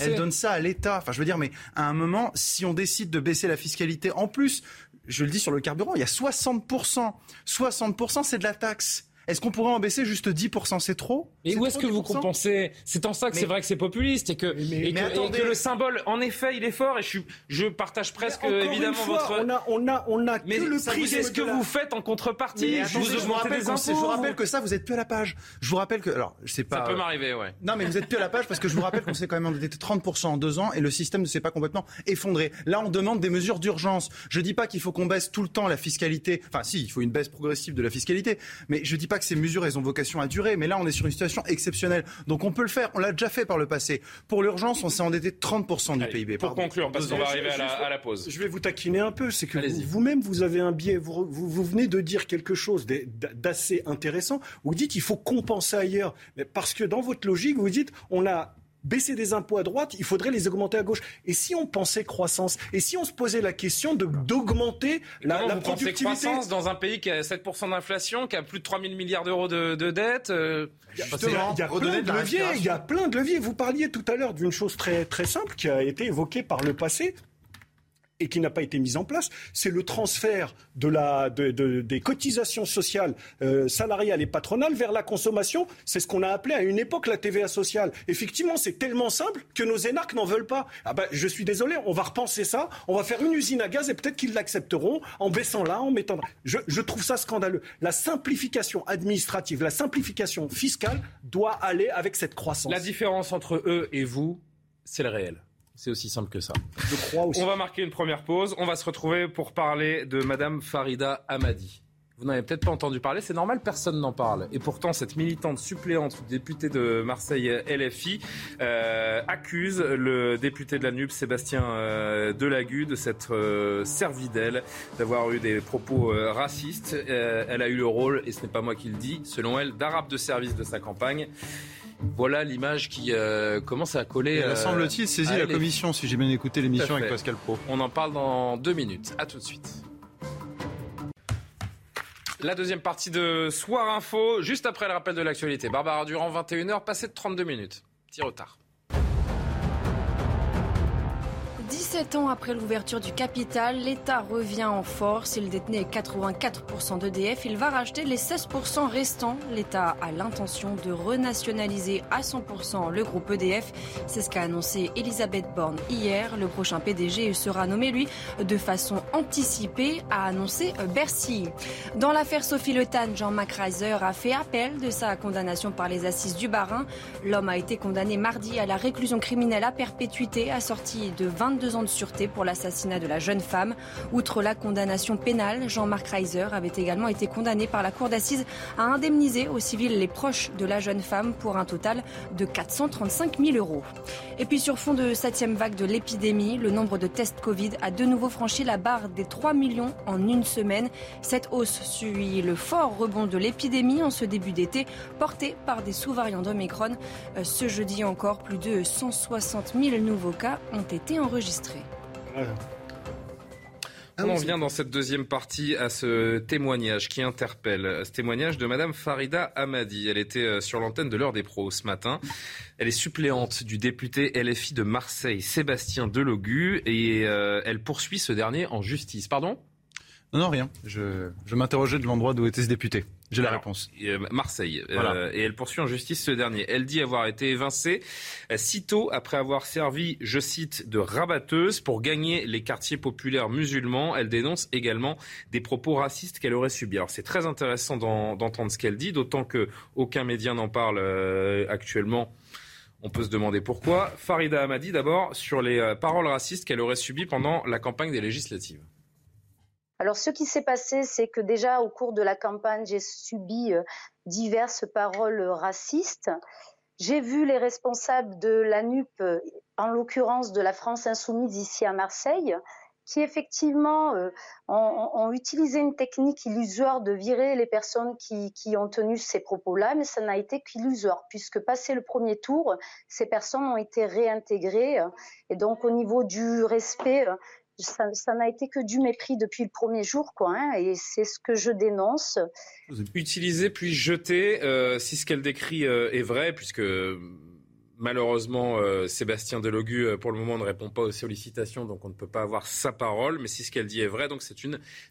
Elle donne ça à l'État. Enfin, je veux dire, mais à un moment, si on décide de baisser la fiscalité, en plus, je le dis sur le carburant, il y a 60%. 60%, c'est de la taxe. Est-ce qu'on pourrait en baisser juste 10% C'est trop? Et où est-ce que vous compensez? C'est en ça que c'est vrai que c'est populiste et que, que, le symbole, en effet, il est fort et je, je partage presque évidemment votre. On a, on a, on a mais que le prix. C'est ce que vous faites en contrepartie? je, vous, rappelle je vous rappelle que ça, vous êtes plus à la page. Je vous rappelle que. Alors, je sais pas. Ça peut m'arriver, ouais. Non, mais vous êtes plus à la page parce que je vous rappelle qu'on s'est quand même endetté 30% en deux ans et le système ne s'est pas complètement effondré. Là, on demande des mesures d'urgence. Je dis pas qu'il faut qu'on baisse tout le temps la fiscalité. Enfin, si, il faut une baisse progressive de la fiscalité. Mais je dis pas que ces mesures, elles ont vocation à durer. Mais là, on est sur une situation exceptionnelle. Donc on peut le faire. On l'a déjà fait par le passé. Pour l'urgence, on s'est endetté 30% du PIB. Pour conclure, parce qu'on va arriver à la, pause. Je vais vous taquiner un peu. C'est que vous-même, vous, avez un biais. Vous, vous, venez de dire quelque chose d'assez intéressant. Vous dites il faut compenser ailleurs. Mais parce que dans votre logique, vous dites on a baisser des impôts à droite, il faudrait les augmenter à gauche. Et si on pensait croissance Et si on se posait la question d'augmenter la, la vous productivité croissance dans un pays qui a 7% d'inflation, qui a plus de 3 000 milliards d'euros de, de dettes euh, Il y a, plein de leviers. Il y a plein de leviers. Vous parliez tout à l'heure d'une chose très, très simple qui a été évoquée par le passé et qui n'a pas été mise en place, c'est le transfert de la, de, de, des cotisations sociales euh, salariales et patronales vers la consommation. C'est ce qu'on a appelé à une époque la TVA sociale. Effectivement, c'est tellement simple que nos énarques n'en veulent pas. Ah ben, je suis désolé, on va repenser ça, on va faire une usine à gaz et peut-être qu'ils l'accepteront en baissant là, en mettant. Je, je trouve ça scandaleux. La simplification administrative, la simplification fiscale doit aller avec cette croissance. La différence entre eux et vous, c'est le réel. C'est aussi simple que ça. Je crois aussi. On va marquer une première pause. On va se retrouver pour parler de Madame Farida Amadi. Vous n'avez peut-être pas entendu parler, c'est normal, personne n'en parle. Et pourtant, cette militante suppléante députée de Marseille LFI euh, accuse le député de la NUP, Sébastien euh, Delagu, de s'être euh, servi d'elle, d'avoir eu des propos euh, racistes. elle a eu le rôle, et ce n'est pas moi qui le dis, selon elle, d'arabe de service de sa campagne. Voilà l'image qui euh, commence à coller. Elle semble-t-il saisi la commission, si j'ai bien écouté l'émission avec Pascal Pro. On en parle dans deux minutes. À tout de suite. La deuxième partie de Soir Info, juste après le rappel de l'actualité. Barbara Durand, 21h, passé de 32 minutes. Petit retard. 17 ans après l'ouverture du capital, l'État revient en force. Il détenait 84% d'EDF. Il va racheter les 16% restants. L'État a l'intention de renationaliser à 100% le groupe EDF. C'est ce qu'a annoncé Elisabeth Borne hier. Le prochain PDG sera nommé, lui, de façon anticipée, a annoncé Bercy. Dans l'affaire Sophie Le Tan, Jean-Marc Reiser a fait appel de sa condamnation par les assises du Barin. L'homme a été condamné mardi à la réclusion criminelle à perpétuité, assortie de 22 deux ans de sûreté pour l'assassinat de la jeune femme. Outre la condamnation pénale, Jean-Marc Reiser avait également été condamné par la cour d'assises à indemniser aux civils les proches de la jeune femme pour un total de 435 000 euros. Et puis sur fond de septième vague de l'épidémie, le nombre de tests Covid a de nouveau franchi la barre des 3 millions en une semaine. Cette hausse suit le fort rebond de l'épidémie en ce début d'été, porté par des sous-variants d'Omicron. Euh, ce jeudi encore, plus de 160 000 nouveaux cas ont été enregistrés. Ah On en vient dans cette deuxième partie à ce témoignage qui interpelle. Ce témoignage de Madame Farida Amadi. Elle était euh, sur l'antenne de l'heure des pros ce matin. Elle est suppléante du député LFI de Marseille, Sébastien Delogu, et euh, elle poursuit ce dernier en justice. Pardon? Non, non, rien. Je, je m'interrogeais de l'endroit d'où était ce député. J'ai la réponse. Euh, Marseille. Euh, et elle poursuit en justice ce dernier. Elle dit avoir été évincée euh, sitôt après avoir servi, je cite, de rabatteuse pour gagner les quartiers populaires musulmans. Elle dénonce également des propos racistes qu'elle aurait subis. Alors c'est très intéressant d'entendre ce qu'elle dit, d'autant que aucun média n'en parle actuellement. On peut se demander pourquoi. Farida Amadi, d'abord, sur les paroles racistes qu'elle aurait subies pendant la campagne des législatives. Alors, ce qui s'est passé, c'est que déjà au cours de la campagne, j'ai subi euh, diverses paroles racistes. J'ai vu les responsables de la NUP, euh, en l'occurrence de la France insoumise ici à Marseille, qui effectivement euh, ont, utilisé une technique illusoire de virer les personnes qui, qui ont tenu ces propos-là, mais ça n'a été qu'illusoire, puisque passé le premier tour, ces personnes ont été réintégrées. Et donc au niveau du respect ça, n'a été que du mépris depuis le premier jour, quoi. Hein, et c'est ce que je dénonce. Utiliser puis jeter, euh, si ce qu'elle décrit euh, est vrai, puisque malheureusement euh, Sébastien Delogu, pour le moment, ne répond pas aux sollicitations, donc on ne peut pas avoir sa parole. Mais si ce qu'elle dit est vrai, donc c'est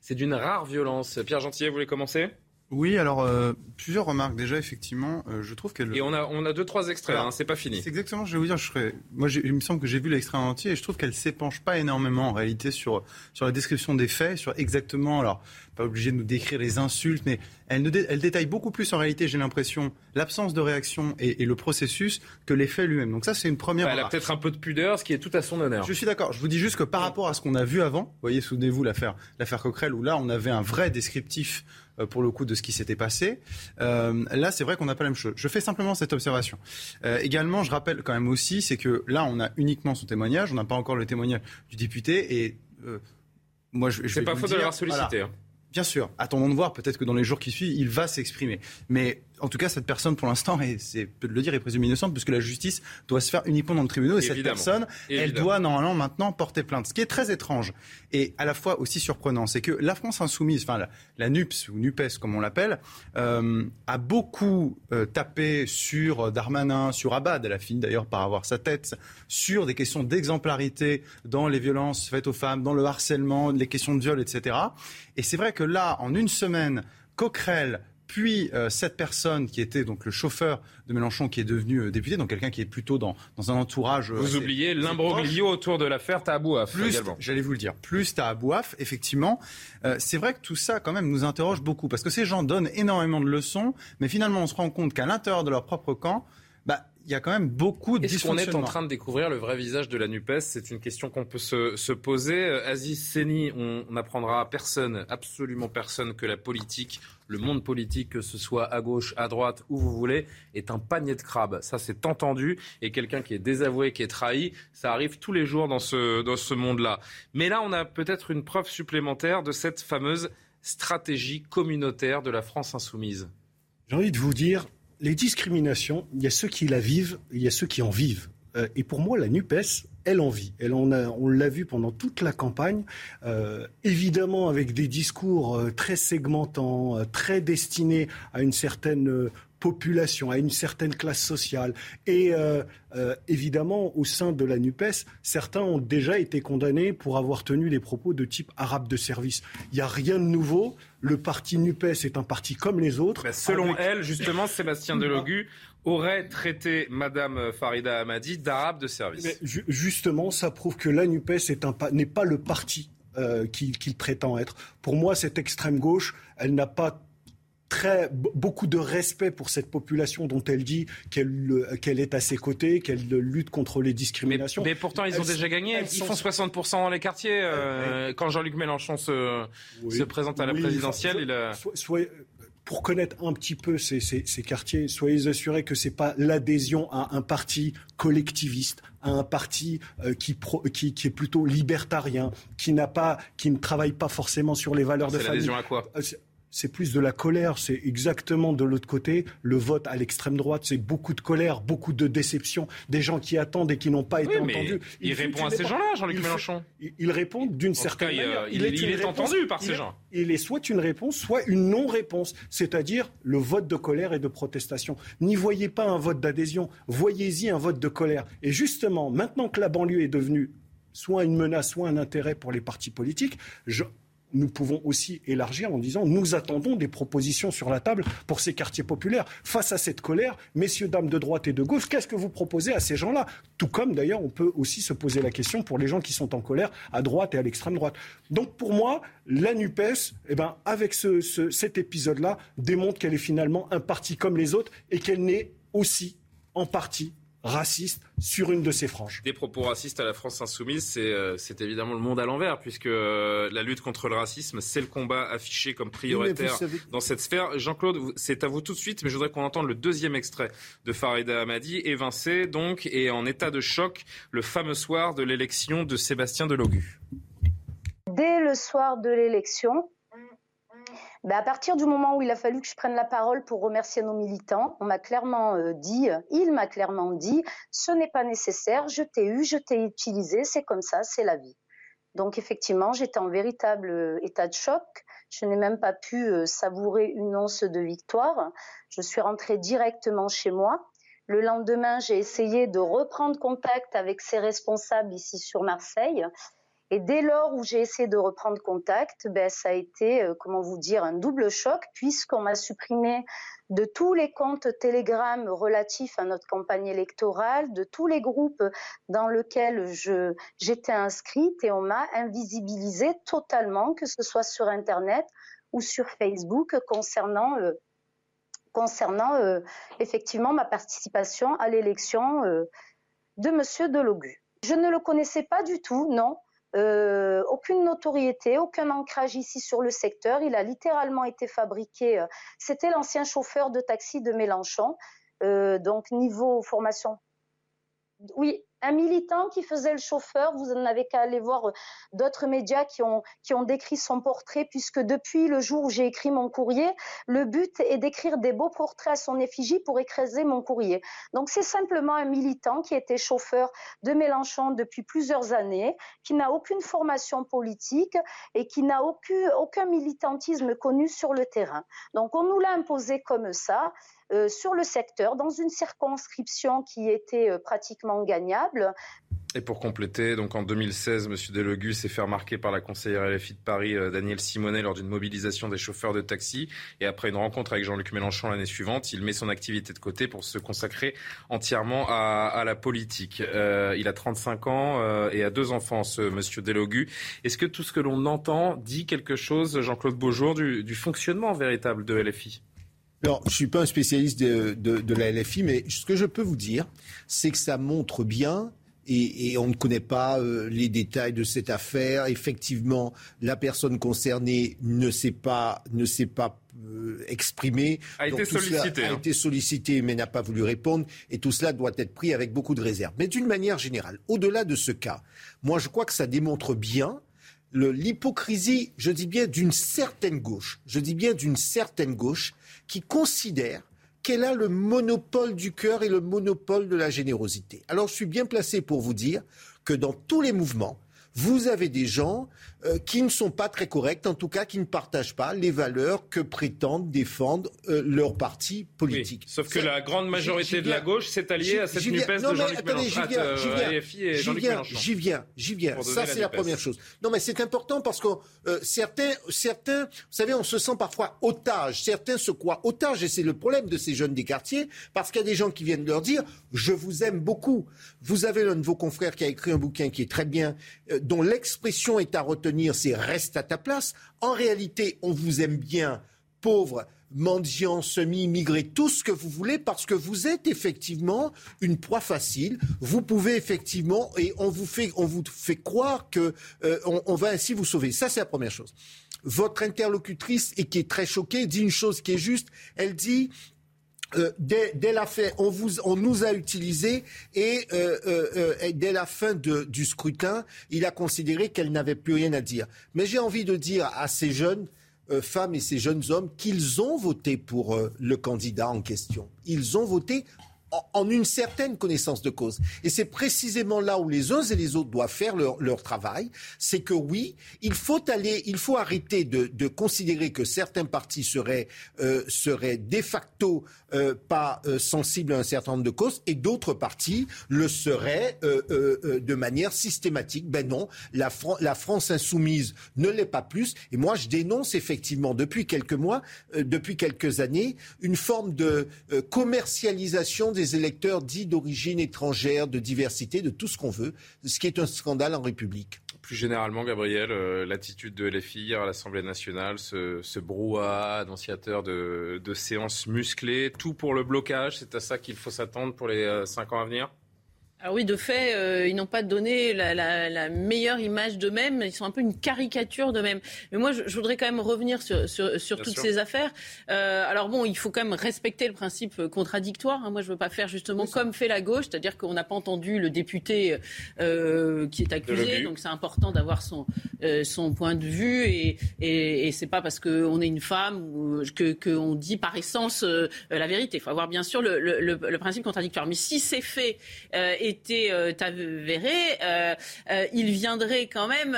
c'est d'une rare violence. Pierre Gentillet, vous voulez commencer? Oui, alors euh, plusieurs remarques déjà effectivement. Euh, je trouve qu'elle et on a on a deux trois extraits, hein, c'est pas fini. C'est exactement. Je vais vous dire, je serais, moi il me semble que j'ai vu l'extrait en entier et je trouve qu'elle s'épanche pas énormément en réalité sur sur la description des faits, sur exactement. Alors pas obligé de nous décrire les insultes, mais elle, ne elle détaille beaucoup plus en réalité, j'ai l'impression, l'absence de réaction et, le processus que les faits lui-même. Donc ça c'est une première. elle a peut-être un peu de pudeur, ce qui est tout à son honneur. Je suis d'accord. Je vous dis juste que par rapport à ce qu'on a vu avant, vous voyez, souvenez-vous l'affaire l'affaire Coquerel où là on avait un vrai descriptif pour le coup de ce qui s'était passé. Euh, là, c'est vrai qu'on n'a pas la même chose. Je fais simplement cette observation. Euh, également, je rappelle quand même aussi, c'est que là, on a uniquement son témoignage, on n'a pas encore le témoignage du député, et moi, je, je c'est pas faute de l'avoir sollicité. Hein. Bien sûr, attendons de voir, peut-être que dans les jours qui suivent, il va s'exprimer. Mais en tout cas, cette personne, pour l'instant, et c'est peu de le dire, est présumée innocente, puisque la justice doit se faire uniquement dans le tribunal. Et cette personne, elle doit normalement maintenant porter plainte. Ce qui est très étrange et à la fois aussi surprenant, c'est que la France insoumise, enfin la, NUPS ou NUPES comme on l'appelle, euh, a beaucoup euh, tapé sur Darmanin, sur Abad, elle a fini d'ailleurs par avoir sa tête, sur des questions d'exemplarité dans les violences faites aux femmes, dans le harcèlement, les questions de viol, etc. Et c'est vrai que là, en une semaine, Coquerel, puis euh, cette personne qui était donc le chauffeur de Mélenchon qui est devenu euh, député, donc quelqu'un qui est plutôt dans, dans un entourage. Euh, vous oubliez l'imbroglio autour de l'affaire Tahabouaf plus, J'allais vous le dire, plus Tahabouaf, effectivement. c'est vrai que tout ça quand même nous interroge beaucoup parce que ces gens donnent énormément de leçons, mais finalement on se rend compte qu'à l'intérieur de leur propre camp, y a quand même beaucoup de Est-ce qu'on est en train de découvrir le vrai visage de la NUPES? C'est une question qu'on peut se, se, poser. Aziz Seni, on n'apprendra à personne, absolument personne, que la politique le monde politique, que ce soit à gauche, à droite, où vous voulez, est un panier de crabes. Ça, c'est entendu. Et quelqu'un qui est désavoué, qui est trahi, ça arrive tous les jours dans ce, dans ce monde-là. Mais là, on a peut-être une preuve supplémentaire de cette fameuse stratégie communautaire de la France insoumise. J'ai envie de vous dire, les discriminations, il y a ceux qui la vivent, il y a ceux qui en vivent. Euh, et pour moi, la NUPES, elle en vit. Elle on, l'a vu pendant toute la campagne, euh, évidemment avec des discours euh, très segmentants, très destinés à une certaine population, à une certaine classe sociale. Et évidemment, au sein de la NUPES, certains ont déjà été condamnés pour avoir tenu des propos de type arabe de service. Il n'y a rien de nouveau. Le parti NUPES est un parti comme les autres. Bah, selon elle, justement, Sébastien Delogu, aurait traité Madame Farida Hamadi d'arabe de service. justement, ça prouve que la NUPES n'est pas le parti euh, qu'il prétend être. Pour moi, cette extrême gauche, elle n'a pas très beaucoup de respect pour cette population dont elle dit qu'elle est à ses côtés, qu'elle lutte contre les discriminations. Mais, pourtant, ils ont déjà gagné. Ils font 60% dans les quartiers. Euh, quand Jean-Luc Mélenchon se, se, présente à la présidentielle, il a pour connaître un petit peu ces, quartiers, soyez assurés que ce n'est pas l'adhésion à un parti collectiviste, à un parti euh, qui, qui, est plutôt libertarien, qui n'a pas, qui ne travaille pas forcément sur les valeurs de famille. L'adhésion à quoi? Euh, c'est plus de la colère. C'est exactement de l'autre côté. Le vote à l'extrême droite, c'est beaucoup de colère, beaucoup de déception, des gens qui attendent et qui n'ont pas été entendus. Il, répond à ces gens-là, Jean-Luc Mélenchon. Il, répond d'une certaine manière. Il, est, entendu par ces gens. Il est soit une réponse, soit une non-réponse, c'est-à-dire le vote de colère et de protestation. N'y voyez pas un vote d'adhésion, voyez-y un vote de colère. Et justement, maintenant que la banlieue est devenue soit une menace, soit un intérêt pour les partis politiques, je, nous pouvons aussi élargir en disant nous attendons des propositions sur la table pour ces quartiers populaires. Face à cette colère, messieurs, dames de droite et de gauche, qu'est-ce que vous proposez à ces gens-là? Tout comme d'ailleurs on peut aussi se poser la question pour les gens qui sont en colère à droite et à l'extrême droite. Donc pour moi, la NUPES, eh ben, avec cet épisode-là, démontre qu'elle est finalement un parti comme les autres et qu'elle n'est aussi en partie raciste sur une de ses franges. Des propos racistes à la France insoumise, c'est euh, évidemment le monde à l'envers, puisque euh, la lutte contre le racisme, c'est le combat affiché comme prioritaire dans cette sphère. Jean-Claude, c'est à vous tout de suite, mais je voudrais qu'on entende le deuxième extrait de Farida Hamadi, évincé donc et en état de choc le fameux soir de l'élection de Sébastien Delogu. Dès le soir de l'élection, ben, à partir du moment où il a fallu que je prenne la parole pour remercier nos militants, on m'a clairement euh, dit, il m'a clairement dit, ce n'est pas nécessaire, je t'ai eu, je t'ai utilisé, c'est comme ça, c'est la vie. Donc effectivement, j'étais en véritable euh, état de choc. Je n'ai même pas pu euh, savourer une once de victoire. Je suis rentrée directement chez moi. Le lendemain, j'ai essayé de reprendre contact avec ses responsables ici sur Marseille. Et dès lors où j'ai essayé de reprendre contact, ben, ça a été, euh, comment vous dire, un double choc puisqu'on m'a supprimé de tous les comptes Telegram relatifs à notre campagne électorale, de tous les groupes dans lesquels j'étais inscrite et on m'a invisibilisé totalement, que ce soit sur Internet ou sur Facebook, concernant, euh, euh, effectivement ma participation à l'élection de Monsieur Delogu. Je ne le connaissais pas du tout, non. Euh, aucune notoriété, aucun ancrage ici sur le secteur. Il a littéralement été fabriqué. Euh, c'était l'ancien chauffeur de taxi de Mélenchon. Euh, donc niveau formation. Oui, un militant qui faisait le chauffeur. Vous n'avez qu'à aller voir euh, d'autres médias qui ont, qui ont décrit son portrait, puisque depuis le jour où j'ai écrit mon courrier, le but est d'écrire des beaux portraits à son effigie pour écraser mon courrier. Donc c'est simplement un militant qui était chauffeur de Mélenchon depuis plusieurs années, qui n'a aucune formation politique et qui n'a aucun, aucun militantisme connu sur le terrain. Donc on nous l'a imposé comme ça. Euh, sur le secteur, dans une circonscription qui était euh, pratiquement gagnable. Et pour compléter, donc en 2016, M. Delogu s'est fait remarquer par la conseillère LFI de Paris, euh, Daniel Simonet, lors d'une mobilisation des chauffeurs de taxi. Et après une rencontre avec Jean-Luc Mélenchon l'année suivante, il met son activité de côté pour se consacrer entièrement à, la politique. il a 35 ans et a deux enfants, ce M. Delogu. Est-ce que tout ce que l'on entend dit quelque chose, Jean-Claude Beaujour, du, du fonctionnement véritable de LFI alors, je suis pas un spécialiste de, de, de, la LFI, mais ce que je peux vous dire, c'est que ça montre bien, et, et on ne connaît pas euh, les détails de cette affaire. Effectivement, la personne concernée ne s'est pas, ne s'est pas euh, exprimée. A été sollicité. A hein. été sollicité, mais n'a pas voulu répondre. Et tout cela doit être pris avec beaucoup de réserve. Mais d'une manière générale, au-delà de ce cas, moi, je crois que ça démontre bien l'hypocrisie, je dis bien d'une certaine gauche, je dis bien d'une certaine gauche, qui considère qu'elle a le monopole du cœur et le monopole de la générosité. Alors je suis bien placé pour vous dire que dans tous les mouvements, vous avez des gens euh, qui ne sont pas très corrects, en tout cas qui ne partagent pas les valeurs que prétendent défendre euh, leur parti politique. sauf que la grande majorité de la gauche s'est alliée à cette NUPES de Jean-Luc Mélenchon. J'y viens, j'y viens. Ça, c'est la première chose. Non, mais c'est important parce que euh, certains, certains, vous savez, on se sent parfois otage. Certains se croient otages et c'est le problème de ces jeunes des quartiers parce qu'il y a des gens qui viennent leur dire « je vous aime beaucoup ». Vous avez l'un de vos confrères qui a écrit un bouquin qui est très bien, dont l'expression est à retenir, c'est reste à ta place. En réalité, on vous aime bien, pauvre, mendiant, semi-immigré, tout ce que vous voulez, parce que vous êtes effectivement une proie facile. Vous pouvez effectivement, et on vous fait, on vous fait croire que euh, on, va ainsi vous sauver. Ça, c'est la première chose. Votre interlocutrice, et qui est très choquée, dit une chose qui est juste. Elle dit euh, dès, la fin, on, vous, on nous a utilisés et, euh, euh, dès la fin du scrutin, il a considéré qu'elle n'avait plus rien à dire. Mais j'ai envie de dire à ces jeunes, femmes et ces jeunes hommes qu'ils ont voté pour le candidat en question. Ils ont voté en une certaine connaissance de cause. Et c'est précisément là où les uns et les autres doivent faire leur, travail. C'est que oui, il faut aller, il faut arrêter de, considérer que certains partis seraient, euh, seraient de facto euh, pas euh, sensibles à un certain nombre de causes et d'autres partis le seraient de manière systématique. Ben non, la France insoumise ne l'est pas plus. Et moi, je dénonce effectivement depuis quelques mois, depuis quelques années, une forme de commercialisation des électeurs dits d'origine étrangère, de diversité, de tout ce qu'on veut, ce qui est un scandale en République. Plus généralement, Gabriel, euh, l'attitude de LFI à l'Assemblée nationale, ce, brouhaha annonciateur de, de séances musclées, tout pour le blocage, c'est à ça qu'il faut s'attendre pour les euh, cinq ans à venir? Alors oui, de fait, euh, ils n'ont pas donné la, la, la meilleure image d'eux-mêmes. Ils sont un peu une caricature d'eux-mêmes. Mais moi, je, je, voudrais quand même revenir sur, sur, sur toutes sûr. ces affaires. Euh, alors bon, il faut quand même respecter le principe contradictoire. Hein. Moi, je veux pas faire justement oui, comme fait la gauche, c'est-à-dire qu'on n'a pas entendu le député euh, qui est accusé. Donc c'est important d'avoir son, son point de vue. Et, et, et c'est pas parce qu'on est une femme ou que qu'on dit par essence la vérité. Il faut avoir bien sûr le, le, le, le principe contradictoire. Mais si c'est fait était euh, avéré, euh, euh, il viendrait quand même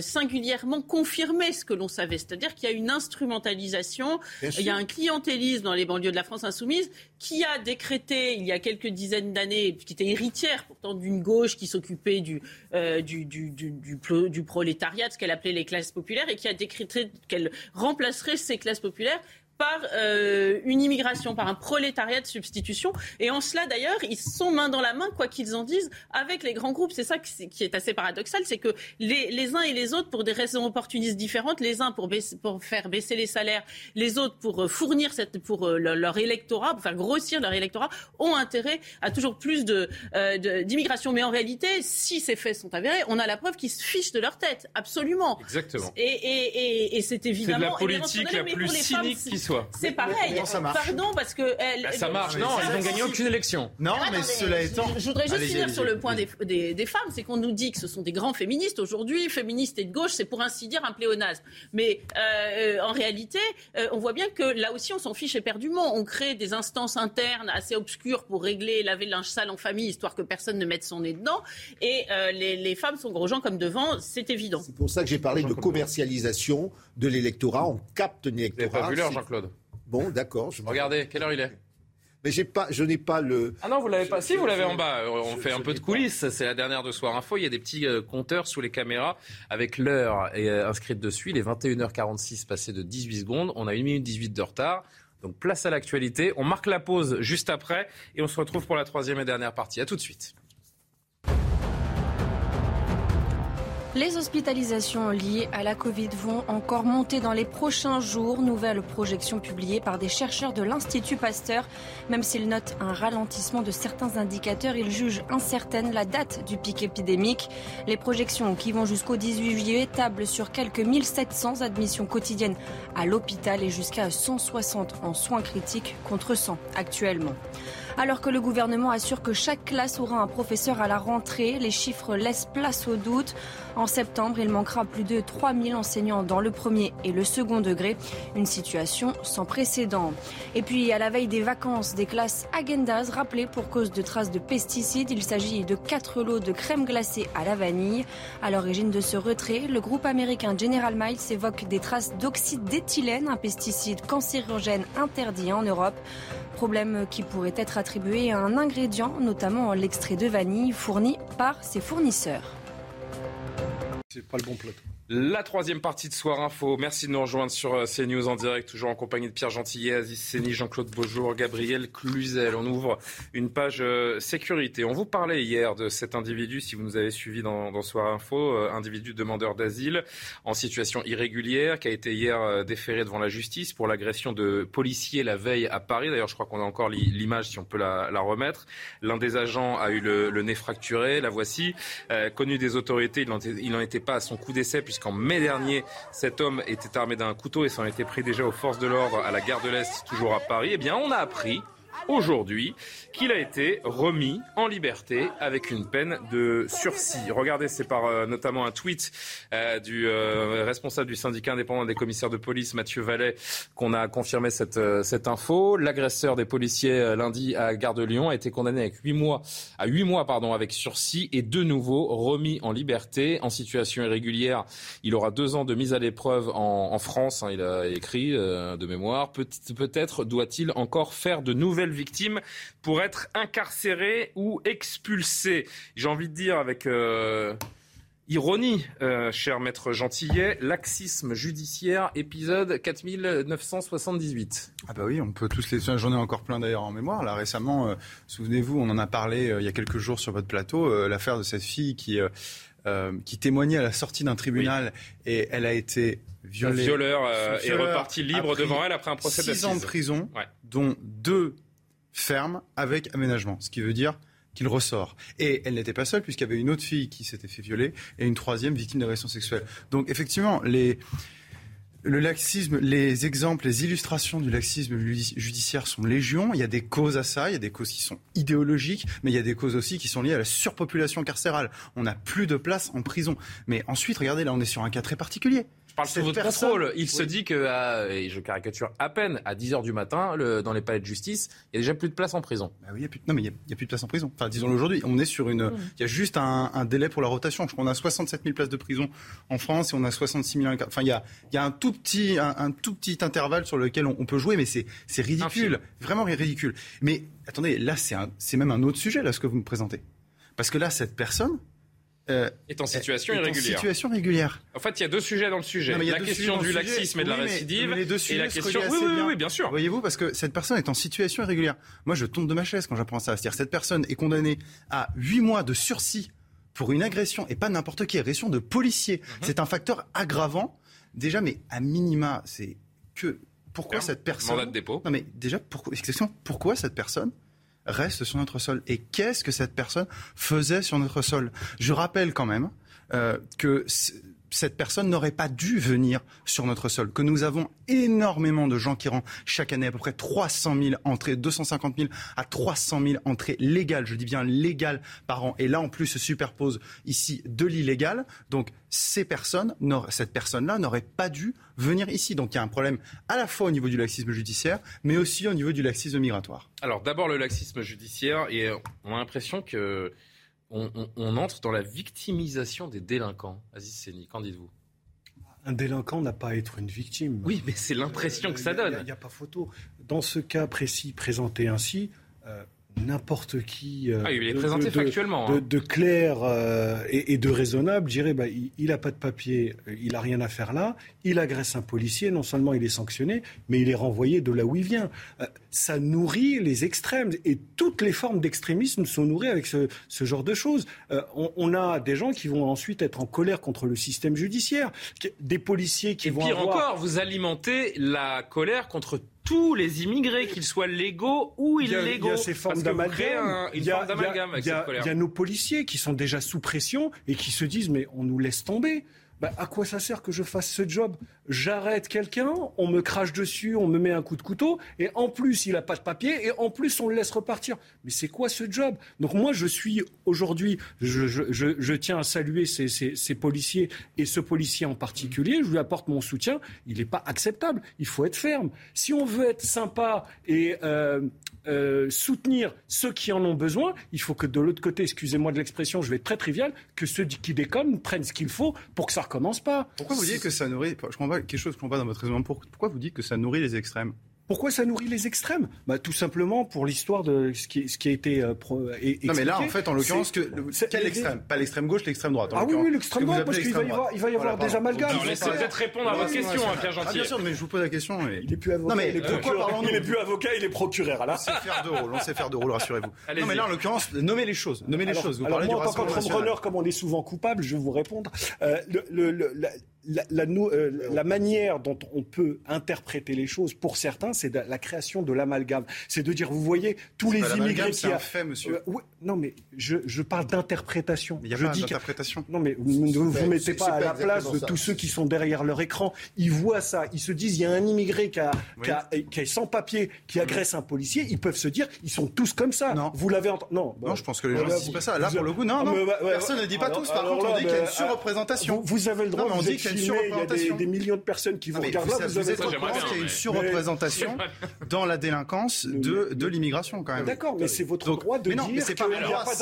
singulièrement confirmer ce que l'on savait. C'est-à-dire qu'il y a une instrumentalisation, il y a un clientélisme dans les banlieues de la France insoumise qui a décrété il y a quelques dizaines d'années, qui était héritière pourtant d'une gauche qui s'occupait du, euh, du, du, du, du, prolétariat, ce qu'elle appelait les classes populaires, et qui a décrété qu'elle remplacerait ces classes populaires par euh, une immigration, par un prolétariat de substitution. Et en cela, d'ailleurs, ils sont main dans la main, quoi qu'ils en disent, avec les grands groupes. C'est ça qui est assez paradoxal, c'est que les, les, uns et les autres, pour des raisons opportunistes différentes, les uns pour, baisser, pour faire baisser les salaires, les autres pour euh, fournir cette, pour euh, leur électorat, pour faire grossir leur électorat, ont intérêt à toujours plus de, euh, d'immigration. Mais en réalité, si ces faits sont avérés, on a la preuve qu'ils se fichent de leur tête, absolument. Exactement. Et, et, et, et c'est évidemment... C'est de la politique la plus cynique qui soit. C'est pareil. ça marche Pardon, parce que. Elle, bah, ça marche. Non, ils n'ont gagné aucune élection. Non, mais cela étant. Je, je voudrais juste finir sur le point des, des, des femmes. C'est qu'on nous dit que ce sont des grands féministes. Aujourd'hui, féministes et de gauche, c'est pour ainsi dire un pléonasme. Mais euh, en réalité, euh, on voit bien que là aussi, on s'en fiche éperdument. On crée des instances internes assez obscures pour régler, laver le linge sale en famille, histoire que personne ne mette son nez dedans. Et euh, les, les, femmes sont gros gens comme devant, c'est évident. C'est pour ça que j'ai parlé de commercialisation de l'électorat. On capte l'électorat. Vous n'avez pas vu l'heure, Jean-Claude Bon, d'accord. Regardez, quelle heure il est mais j'ai pas, je n'ai pas le. Ah non, vous l'avez pas. Si, vous l'avez en bas. On fait un peu de coulisses. C'est la dernière de Soir Info. Il y a des petits euh, compteurs sous les caméras avec l'heure euh, inscrite dessus. Il est 21h46 passé de 18 secondes. On a 1 minute 18 de retard. Donc place à l'actualité. On marque la pause juste après et on se retrouve pour la troisième et dernière partie. À tout de suite. Les hospitalisations liées à la Covid vont encore monter dans les prochains jours. Nouvelle projection publiée par des chercheurs de l'Institut Pasteur. Même s'ils notent un ralentissement de certains indicateurs, ils jugent incertaine la date du pic épidémique. Les projections qui vont jusqu'au 18 juillet tablent sur quelques 1700 admissions quotidiennes à l'hôpital et jusqu'à 160 en soins critiques contre 100 actuellement. Alors que le gouvernement assure que chaque classe aura un professeur à la rentrée, les chiffres laissent place au doute. En septembre, il manquera plus de 3000 enseignants dans le premier et le second degré. Une situation sans précédent. Et puis, à la veille des vacances, des classes Agendas rappelées pour cause de traces de pesticides. Il s'agit de 4 lots de crème glacée à la vanille. À l'origine de ce retrait, le groupe américain General Mills évoque des traces d'oxyde d'éthylène, un pesticide cancérogène interdit en Europe. Problème qui pourrait être attribué à un ingrédient, notamment l'extrait de vanille fourni par ses fournisseurs. C'est pas le bon plateau. La troisième partie de Soir Info. Merci de nous rejoindre sur CNews en direct, toujours en compagnie de Pierre Gentillet, Aziz Seni, Jean-Claude Beaujour, Gabriel Cluzel. On ouvre une page sécurité. On vous parlait hier de cet individu, si vous nous avez suivi dans, Soir Info, individu demandeur d'asile en situation irrégulière, qui a été hier déféré devant la justice pour l'agression de policiers la veille à Paris. D'ailleurs, je crois qu'on a encore l'image, si on peut la, remettre. L'un des agents a eu le, nez fracturé, la voici. Euh, connu des autorités, il n'en était pas à son coup d'essai, qu'en mai dernier, cet homme était armé d'un couteau et s'en était pris déjà aux forces de l'ordre à la gare de l'Est, toujours à Paris. Eh bien, on a appris aujourd'hui qu'il a été remis en liberté avec une peine de sursis. Regardez, c'est par euh, notamment un tweet euh, du euh, responsable du syndicat indépendant des commissaires de police, Mathieu Vallet, qu'on a confirmé cette, cette info. L'agresseur des policiers lundi à Gare de Lyon a été condamné avec 8 mois, à 8 mois pardon, avec sursis et de nouveau remis en liberté en situation irrégulière. Il aura deux ans de mise à l'épreuve en, France, hein, il a écrit de mémoire. Peut-être doit-il encore faire de nouvelles victimes pour être incarcéré ou expulsé. J'ai envie de dire avec euh, ironie, euh, cher maître Gentillet, laxisme judiciaire, épisode 4978. Ah bah oui, on peut tous les... J'en ai encore plein d'ailleurs en mémoire. Là récemment, euh, souvenez-vous, on en a parlé il y a quelques jours sur votre plateau, l'affaire de cette fille qui... qui témoignait à la sortie d'un tribunal et elle a été violée. violeur, est reparti libre devant elle après un procès d'assises. Six ans de prison, dont deux ferme avec aménagement, ce qui veut dire qu'il ressort. Et elle n'était pas seule puisqu'il y avait une autre fille qui s'était fait violer et une troisième victime d'agression sexuelle. Donc effectivement, les, le laxisme, les exemples, les illustrations du laxisme judiciaire sont légion. Il y a des causes à ça, il y a des causes qui sont idéologiques, mais il y a des causes aussi qui sont liées à la surpopulation carcérale. On n'a plus de place en prison. Mais ensuite, regardez, là, on est sur un cas très particulier. Parle sous votre contrôle. Il se dit que, et je caricature à peine, à 10h du matin, le, dans les palais de justice, il y a déjà plus de place en prison. Bah oui, y a plus, non, mais il n'y a, plus de place en prison. Enfin, disons-le aujourd'hui. On est sur une. Il y a juste un, délai pour la rotation. Je crois qu'on a 67 000 places de prison en France et on a 66 000. Enfin, il y a, il y a un, tout petit, un, tout petit intervalle sur lequel on, peut jouer, mais c'est ridicule. Vraiment ridicule. Mais attendez, là, c'est même un autre sujet, là, ce que vous me présentez. Parce que là, cette personne, euh, est en situation irrégulière. En situation régulière. En fait, il y a deux sujets dans le sujet. la question du laxisme et de la récidive. les deux sujets et la question. Oui, oui, oui, bien sûr. Voyez-vous, parce que cette personne est en situation irrégulière. Moi, je tombe de ma chaise quand j'apprends ça. C'est-à-dire, cette personne est condamnée à 8 mois de sursis pour une agression et pas n'importe qui, agression de policier. Mhm. C'est un facteur aggravant. Déjà, mais à minima, c'est que pourquoi cette personne. Mandat de dépôt. Non, mais déjà, pourquoi, pourquoi cette personne reste sur notre sol. Et qu'est-ce que cette personne faisait sur notre sol? Je rappelle quand même euh, que cette personne n'aurait pas dû venir sur notre sol, que nous avons énormément de gens qui rentrent chaque année, à peu près 300 000 entrées, 250 000 à 300 000 entrées légales, je dis bien légales par an. Et là, en plus, se superpose ici de l'illégal. Donc, ces personnes, cette personne-là n'aurait pas dû venir ici. Donc, il y a un problème à la fois au niveau du laxisme judiciaire, mais aussi au niveau du laxisme migratoire. Alors, d'abord le laxisme judiciaire, et on a l'impression que on, entre dans la victimisation des délinquants. Aziz Seni, qu'en dites-vous? Un délinquant n'a pas à être une victime. Oui, mais c'est l'impression que ça donne. Il n'y a, pas photo. Dans ce cas précis présenté ainsi, euh, n'importe qui euh, ah, il est présenté de, factuellement, de, hein. clair euh, et, de raisonnable dirait bah, il n'a pas de papier, il n'a rien à faire là, il agresse un policier, non seulement il est sanctionné, mais il est renvoyé de là où il vient. Euh, ça nourrit les extrêmes et toutes les formes d'extrémisme sont nourries avec ce, genre de choses. On, on, a des gens qui vont ensuite être en colère contre le système judiciaire, des policiers qui et vont pire encore, vous alimentez la colère contre tous les immigrés, qu'ils soient légaux ou illégaux. Il y a ces formes d'amalgame. Il y, a nos policiers qui sont déjà sous pression et qui se disent mais on nous laisse tomber. Bah, à quoi ça sert que je fasse ce job? J'arrête quelqu'un, on me crache dessus, on me met un coup de couteau, et en plus, il n'a pas de papier, et en plus, on le laisse repartir. Mais c'est quoi ce job? Donc moi, je suis aujourd'hui, je, tiens à saluer ces, policiers, et ce policier en particulier, je lui apporte mon soutien. Il n'est pas acceptable, il faut être ferme. Si on veut être sympa et euh, euh, soutenir ceux qui en ont besoin, il faut que de l'autre côté, excusez-moi de l'expression, je vais être très trivial, que ceux qui déconnent prennent ce qu'il faut pour que ça recommence pas. Pourquoi vous dites que ça nourrit Je comprends pas quelque chose que je comprends pas dans votre raisonnement. Pourquoi vous dites que ça nourrit les extrêmes? Pourquoi ça nourrit les extrêmes? Bah, Tout simplement pour l'histoire de ce qui, ce qui a été euh, Non, mais là, en fait, en l'occurrence, que, quel extrême Pas l'extrême gauche, l'extrême droite. ah oui, oui l'extrême droite, parce qu'il va y avoir, il va y avoir des amalgames. Laissez peut-être répondre à votre question, hein, Pierre Gentil. Ah, bien sûr, mais je vous pose la question. Il n'est plus avocat. Non, mais il est, il est plus avocat, il est procureur. On sait faire de rôle, on sait faire de rôle, rassurez-vous. Non, mais là, en l'occurrence, nommez les choses. Nommez les choses. Vous parlez moi, en tant qu'entrepreneur, comme on est souvent coupable, je vais vous répondre. Euh, la, euh, la, manière dont on peut interpréter les choses, pour certains, c'est la création de l'amalgame. C'est de dire, vous voyez, tous les immigrés qui a fait, monsieur. Euh, non, mais je, je parle d'interprétation. Il y a je pas d'interprétation. Non, mais vous ne vous mettez pas à la place de tous ceux qui sont derrière leur écran. Ils voient ça, ils se disent, il y a un immigré qui, a, qui, a, qui est sans papier, qui agresse un policier. Ils peuvent se dire, ils sont tous comme ça. Non. Vous l'avez entendu Non, non, je pense que les gens ne disent pas ça. Là, pour le coup, non, non. Personne ne dit pas tous. Par contre, on dit qu'il y a une surreprésentation. Vous avez le droit. On dit qu'il y a une surreprésentation des, millions de personnes qui vous regardent là. Vous, avez êtes qu'il y a une surreprésentation dans la délinquance de, de l'immigration quand même. D'accord, mais c'est votre droit de dire mais c'est pas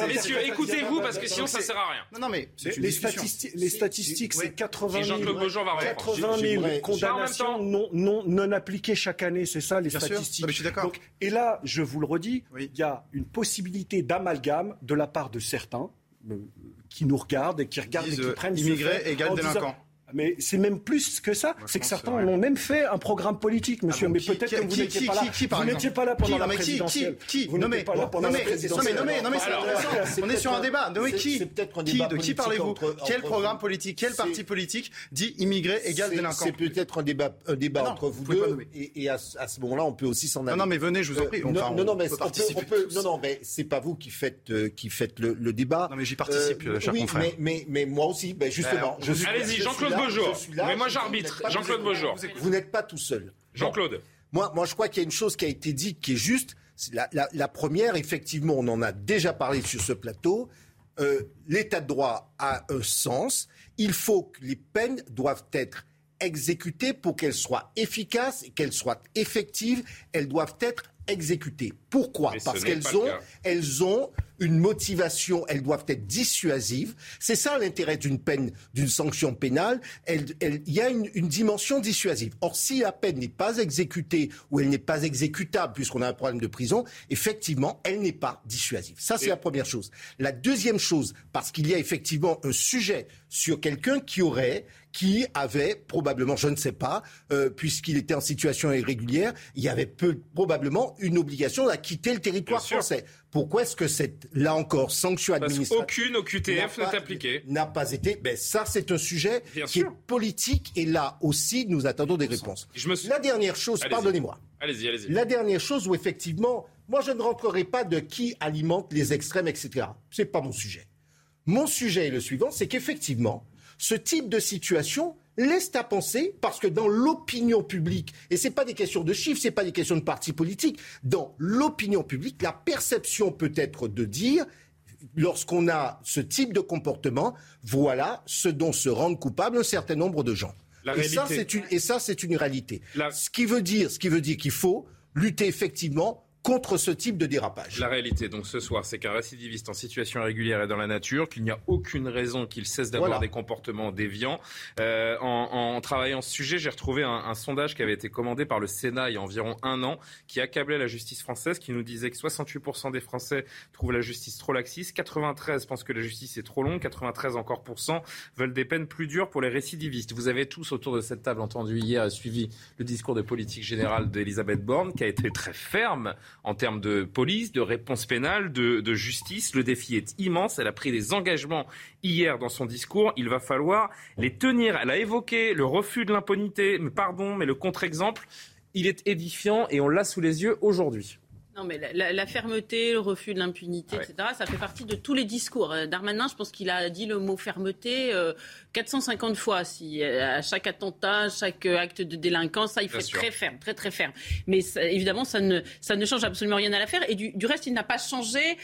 Messieurs, écoutez-vous parce que sinon ça sert à rien. Non, non, mais les statistiques, les statistiques, c'est 80 000, 80 000 condamnations non, non, non appliquées chaque année. C'est ça les statistiques. Je suis d'accord. Et là, je vous le redis, il y a une possibilité d'amalgame de la part de certains euh, qui nous regardent et qui regardent et qui prennent immigrés égale délinquants. Mais c'est même plus que ça. C'est que certains ont même fait un programme politique, monsieur. Ah mais peut-être que vous n'étiez pas là. vous n'étiez pas là pendant la présidentielle. Qui, Vous n'étiez pas là pendant la présidentielle. Non mais, non mais, c'est intéressant. On est sur un débat. Non mais qui De qui parlez-vous Quel programme politique Quel parti politique dit immigré égale délinquant C'est peut-être un débat, un débat entre vous deux. Et à ce moment-là, on peut aussi s'en aller. Non, mais venez, je vous en prie. Non, non, mais. Non, non, mais c'est pas vous qui faites euh, qui faites le débat. Non, mais j'y participe, euh, cher confrère. Mais moi aussi, justement. Allez-y, Jean-Claude Beaujour. Mais moi j'arbitre. Jean-Claude Beaujour. Vous n'êtes pas tout seul. Jean-Claude. Moi, moi, je crois qu'il y a une chose qui a été dite qui est juste. La, la, première, effectivement, on en a déjà parlé sur ce plateau. Euh, L'état de droit a un sens. Il faut que les peines doivent être exécutées pour qu'elles soient efficaces, qu'elles soient effectives. Elles doivent être exécutées. Pourquoi? Parce qu'elles ont, elles ont une motivation, elles doivent être dissuasives. C'est ça l'intérêt d'une peine, d'une sanction pénale. Il y a une, dimension dissuasive. Or, si la peine n'est pas exécutée ou elle n'est pas exécutable, puisqu'on a un problème de prison, effectivement, elle n'est pas dissuasive. Ça, c'est la première chose. La deuxième chose, parce qu'il y a effectivement un sujet sur quelqu'un qui aurait qui avait probablement, je ne sais pas, euh, puisqu'il était en situation irrégulière, il y avait peu, probablement une obligation à quitter le territoire français. Pourquoi est-ce que cette, là encore, sanction administrative... Parce qu'aucune OQTF n'est appliquée. N'a pas été... Ben ça, c'est un sujet qui est politique et là aussi, nous attendons des réponses. La dernière chose, pardonnez-moi. Allez-y, allez-y. La dernière chose où effectivement, moi je ne rentrerai pas de qui alimente les extrêmes, etc. C'est pas mon sujet. Mon sujet est le suivant, c'est qu'effectivement, ce type de situation laisse à penser, parce que dans l'opinion publique, et ce n'est pas des questions de chiffres, ce n'est pas des questions de partis politiques, dans l'opinion publique, la perception peut être de dire, lorsqu'on a ce type de comportement, voilà ce dont se rendent coupables un certain nombre de gens. et, ça, c'est une, et ça, c'est une réalité. Ce qui veut dire, ce qui veut dire qu'il faut lutter effectivement contre ce type de dérapage. La réalité, donc ce soir, c'est qu'un récidiviste en situation irrégulière est dans la nature, qu'il n'y a aucune raison qu'il cesse d'avoir des comportements déviants. Euh, en, travaillant ce sujet, j'ai retrouvé un, sondage qui avait été commandé par le Sénat il y a environ un an, qui accablait la justice française, qui nous disait que 68% des Français trouvent la justice trop laxiste, 93 pensent que la justice est trop longue, 93 encore pour cent veulent des peines plus dures pour les récidivistes. Vous avez tous autour de cette table entendu hier et suivi le discours de politique générale d'Elisabeth Borne, qui a été très ferme en termes de police, de réponse pénale, de, justice. Le défi est immense. Elle a pris des engagements hier dans son discours. Il va falloir les tenir. Elle a évoqué le refus de l'impunité. Pardon, mais le contre-exemple, il est édifiant et on l'a sous les yeux aujourd'hui. Non, mais la, fermeté, le refus de l'impunité, etc., ça fait partie de tous les discours. Euh, Darmanin, je pense qu'il a dit le mot fermeté 450 euh, fois. Si, euh, à chaque attentat, chaque acte de délinquance, ça, il fait très ferme, très, très ferme. Mais évidemment, ça ne, ça ne change absolument rien à l'affaire. Et du, reste, il n'a pas changé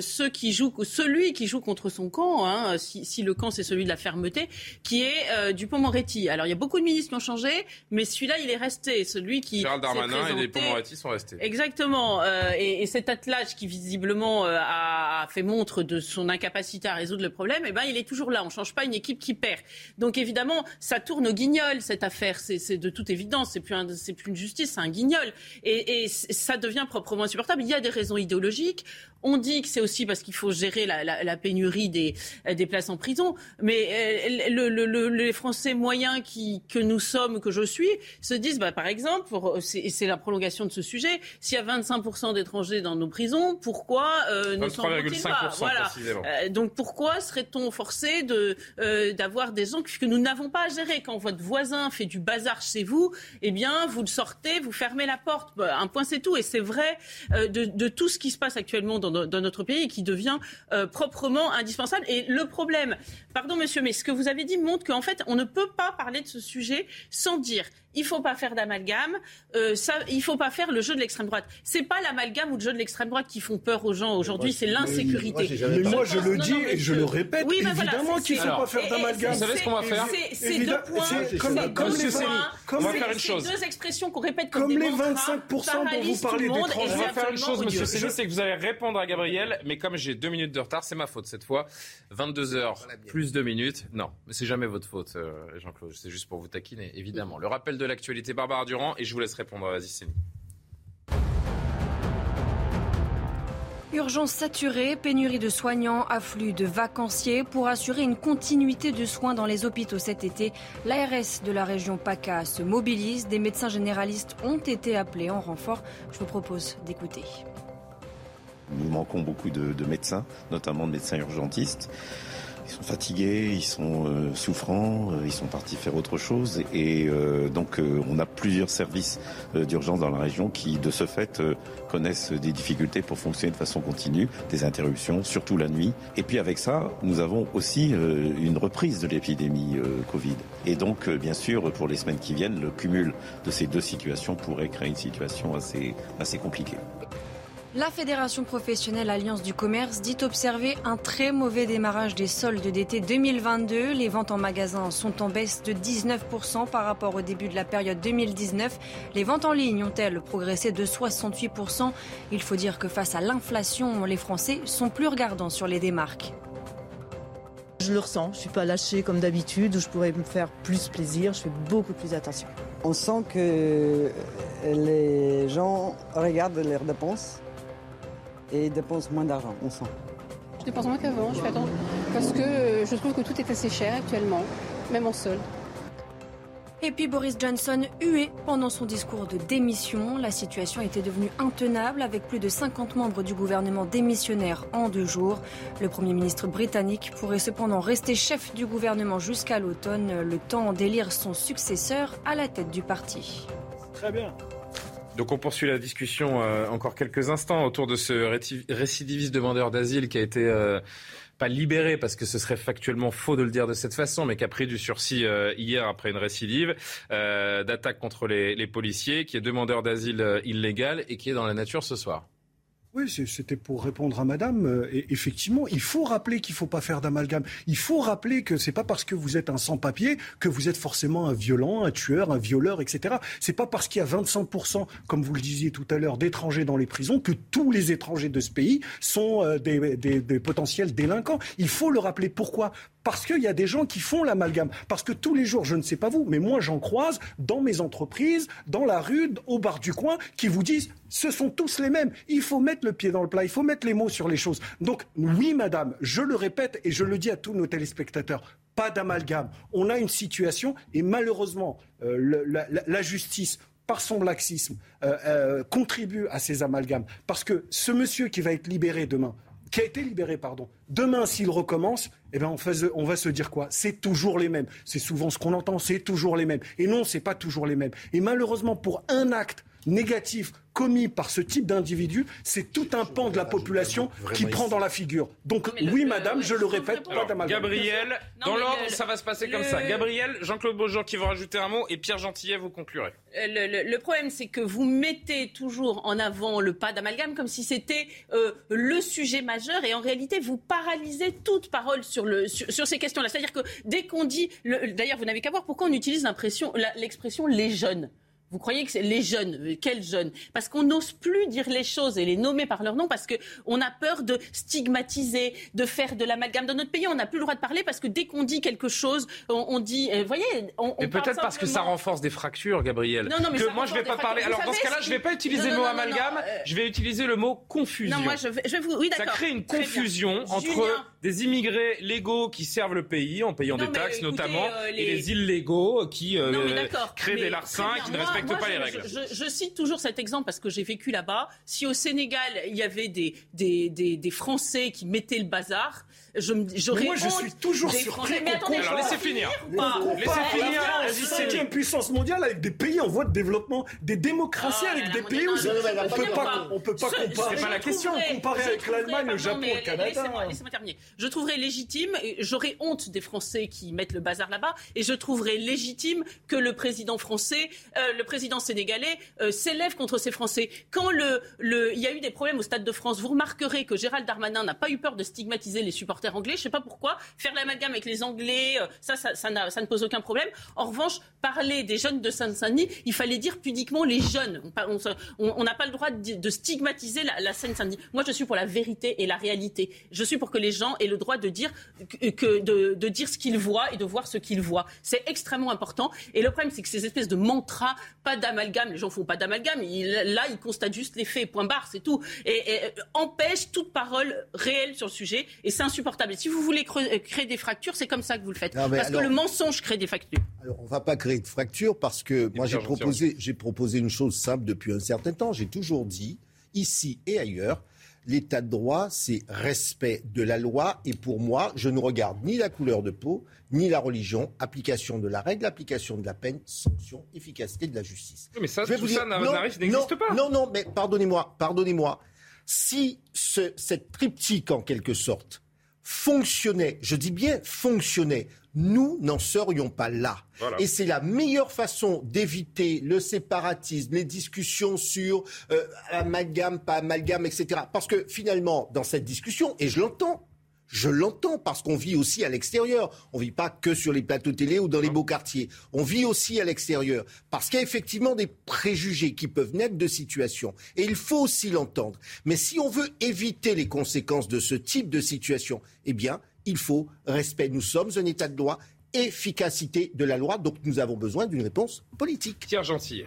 ceux qui jouent, celui qui joue contre son camp, hein, si, le camp, c'est celui de la fermeté, qui est Dupont-Moretti. Alors, il y a beaucoup de ministres qui ont changé, mais celui-là, il est resté. Celui qui. Gérald Darmanin et Dupont-Moretti sont restés. Exactement. Euh, et, cet attelage qui visiblement euh, a, fait montre de son incapacité à résoudre le problème, eh ben, il est toujours là. On ne change pas une équipe qui perd. Donc évidemment, ça tourne au guignol cette affaire. C'est de toute évidence. C'est plus, plus une justice, c'est un guignol. Et ça devient proprement insupportable. Il y a des raisons idéologiques. On dit que c'est aussi parce qu'il faut gérer la, pénurie des, des, places en prison, mais euh, les Français moyens qui, que nous sommes, que je suis, se disent, bah, par exemple, c'est la prolongation de ce sujet, s'il y a 25% 25% d'étrangers dans nos prisons, pourquoi euh, ne s'en pas? voilà. Euh, donc pourquoi serait-on forcé de d'avoir des gens que nous n'avons pas à gérer? Quand votre voisin fait du bazar chez vous, eh bien, vous le sortez, vous fermez la porte. Bah, un point, c'est tout. Et c'est vrai de, de, tout ce qui se passe actuellement dans, dans notre pays et qui devient proprement indispensable. Et le problème, pardon monsieur, mais ce que vous avez dit montre qu'en fait, on ne peut pas parler de ce sujet sans dire il faut pas faire d'amalgame, euh, ça, il faut pas faire le jeu de l'extrême droite. C'est pas l'amalgame ou le jeu de l'extrême droite qui font peur aux gens aujourd'hui, c'est l'insécurité. Mais, moi, je le dis et je le répète, oui, évidemment qu'il ne faut pas faire d'amalgame. Vous savez ce qu'on va faire C'est deux points, comme, comme les comme deux expressions qu'on répète comme, comme les 25 dont vous parlez d'étrangers. On va faire une chose, Monsieur Céline, c'est que vous allez répondre à Gabriel, mais comme j'ai deux minutes de retard, c'est ma faute cette fois. 22 heures plus deux minutes. Non, mais c'est jamais votre faute, euh, Jean-Claude. C'est juste pour vous taquiner, évidemment. Le rappel de l'actualité, Barbara Durand, et je vous laisse répondre à Zisseni. Urgence saturée, pénurie de soignants, afflux de vacanciers. Pour assurer une continuité de soins dans les hôpitaux cet été, l'ARS de la région PACA se mobilise. Des médecins généralistes ont été appelés en renfort. Je vous propose d'écouter. Nous manquons beaucoup de, médecins, notamment de médecins urgentistes. Ils sont fatigués, ils sont euh, souffrants, euh, ils sont partis faire autre chose. Et euh, donc on a plusieurs services d'urgence dans la région qui, de ce fait, connaissent des difficultés pour fonctionner de façon continue, des interruptions, surtout la nuit. Et puis avec ça, nous avons aussi une reprise de l'épidémie Covid. Et donc, bien sûr, pour les semaines qui viennent, le cumul de ces deux situations pourrait créer une situation assez, assez compliquée. La Fédération professionnelle Alliance du commerce dit observer un très mauvais démarrage des soldes d'été 2022. Les ventes en magasin sont en baisse de 19% par rapport au début de la période 2019. Les ventes en ligne ont-elles progressé de 68% Il faut dire que face à l'inflation, les Français sont plus regardants sur les démarques. Je le ressens, je ne suis pas lâchée comme d'habitude, où je pourrais me faire plus plaisir, je fais beaucoup plus attention. On sent que les gens regardent leurs dépenses et dépensent moins d'argent, on sent. Je dépense moins qu'avant, je fais attention, parce que euh, je trouve que tout est assez cher actuellement, même en solde. Et puis Boris Johnson hué pendant son discours de démission. La situation était devenue intenable avec plus de 50 membres du gouvernement démissionnaires en deux jours. Le Premier ministre britannique pourrait cependant rester chef du gouvernement jusqu'à l'automne, le temps d'élire son successeur à la tête du parti. Très bien. Donc on poursuit la discussion euh, encore quelques instants autour de ce récidiviste demandeur d'asile qui a été euh, pas libéré parce que ce serait factuellement faux de le dire de cette façon, mais qui a pris du sursis euh, hier après une récidive d'attaque contre les, les, policiers, qui est demandeur d'asile illégal et qui est dans la nature ce soir. Oui, c'était pour répondre à Madame. Euh, effectivement, il faut rappeler qu'il ne faut pas faire d'amalgame. Il faut rappeler que c'est pas parce que vous êtes un sans-papier que vous êtes forcément un violent, un tueur, un violeur, etc. C'est pas parce qu'il y a 25%, comme vous le disiez tout à l'heure, d'étrangers dans les prisons que tous les étrangers de ce pays sont euh, des, des potentiels délinquants. Il faut le rappeler. Pourquoi? Parce qu'il y a des gens qui font l'amalgame. Parce que tous les jours, je ne sais pas vous, mais moi j'en croise dans mes entreprises, dans la rue, au bar du coin, qui vous disent ce sont tous les mêmes. Il faut mettre le pied dans le plat, il faut mettre les mots sur les choses. Donc oui, madame, je le répète et je le dis à tous nos téléspectateurs, pas d'amalgame. On a une situation et malheureusement, euh, la, justice par son laxisme, euh, euh, contribue à ces amalgames. Parce que ce monsieur qui va être libéré demain, qui a été libéré, pardon, demain, s'il recommence, eh ben, on, va se dire quoi? C'est toujours les mêmes. C'est souvent ce qu'on entend, c'est toujours les mêmes. Et non, c'est pas toujours les mêmes. Et malheureusement, pour un acte négatif commis par ce type d'individu, c'est tout un pan de la population qui prend dans la figure. Donc oui, madame, je le répète, pas Gabriel, dans l'ordre, ça va se passer comme ça. Gabriel, Jean-Claude Beaujour qui va rajouter un mot et Pierre Gentillet, vous conclurez. Euh, le, problème, c'est que vous mettez toujours en avant le pas d'amalgame comme si c'était euh, le sujet majeur et en réalité, vous paralysez toute parole sur, le, sur, ces questions-là. C'est-à-dire que dès qu'on dit, d'ailleurs, vous n'avez qu'à voir pourquoi on utilise l'expression les jeunes. Vous croyez que c'est les jeunes Quels jeunes? Parce qu'on n'ose plus dire les choses et les nommer par leur nom parce qu'on a peur de stigmatiser, de faire de l'amalgame. Dans notre pays, on n'a plus le droit de parler parce que dès qu'on dit quelque chose, on, dit. Euh, vous voyez on, Mais peut-être parce que ça renforce des fractures, Gabriel. Non, non, mais que moi, je ne vais pas parler. Alors, dans ce cas-là, je ne vais pas utiliser le mot amalgame, euh, je vais utiliser le mot confusion. Non, moi, je vais, je vais vous. Oui, ça crée une confusion entre des immigrés légaux qui servent le pays en payant des taxes, notamment, euh, et les illégaux qui créent des larcins, qui ne respectent respectent pas les règles. Je, cite toujours cet exemple parce que j'ai vécu là-bas. Si au Sénégal, il y avait des, des, des, des Français qui mettaient le bazar, j'aurais Moi, je suis toujours surpris Mais attendez, Alors, laissez finir. Laissez finir la cinquième puissance mondiale avec des pays en voie de développement, des démocraties Ah, avec là, des pays non, où non, non, on peut pas, on peut pas Ce- comparer. C'est pas la question. Comparer avec l'Allemagne, le Japon, le Canada. Laissez-moi laissez-moi terminer. Je trouverais légitime, j'aurais honte des Français qui mettent le bazar là-bas, et je trouverais légitime que le président français, euh, le président sénégalais, euh, s'élève contre ces Français. Quand le, le, il y a eu des problèmes au Stade de France, vous remarquerez que Gérald Darmanin n'a pas eu peur de stigmatiser les supporters anglais. Je sais pas pourquoi. Faire l'amalgame avec les Anglais, euh, ça, ça, ne pose aucun problème. En revanche, parler des jeunes de Seine-Saint-Denis, il fallait dire pudiquement les jeunes. On n'a pas le droit de, stigmatiser la, Seine-Saint-Denis. Moi, je suis pour la vérité et la réalité. Je suis pour que les gens aient le droit de dire, de, dire ce qu'ils voient et de voir ce qu'ils voient. C'est extrêmement important. Et le problème, c'est que ces espèces de mantras, pas d'amalgame, les gens font pas d'amalgame. Là, ils constatent juste les faits, point barre, c'est tout. Et, et, euh, empêchent toute parole réelle sur le sujet. Et c'est insupportable. Et si vous voulez euh, créer des fractures, c'est comme ça que vous le faites. Non, Parce alors- que le mensonge crée des fractures. Alors, on va pas créer de fracture parce que moi, j'ai proposé, j'ai proposé une chose simple depuis un certain temps. J'ai toujours dit, ici et ailleurs, l'état de droit, c'est respect de la loi. Et pour moi, je ne regarde ni la couleur de peau, ni la religion, application de la règle, application de la peine, sanction, efficacité de la justice. Mais ça, Je vais tout vous ça dire- n'existe pas. Non, non, mais pardonnez-moi, pardonnez-moi. Si ce, cette triptyque, en quelque sorte, fonctionnait, je dis bien fonctionnait, nous n'en serions pas là. Voilà. Et c'est la meilleure façon d'éviter le séparatisme, les discussions sur euh, amalgame, pas amalgame, etc. Parce que finalement, dans cette discussion, et je l'entends, je l'entends parce qu'on vit aussi à l'extérieur. On vit pas que sur les plateaux télé ou dans les beaux quartiers. On vit aussi à l'extérieur parce qu'il y a effectivement des préjugés qui peuvent naître de situations. Et il faut aussi l'entendre. Mais si on veut éviter les conséquences de ce type de situation, eh bien, il faut respect. Nous sommes un État de droit, efficacité de la loi. Donc nous avons besoin d'une réponse politique. Pierre Gentil.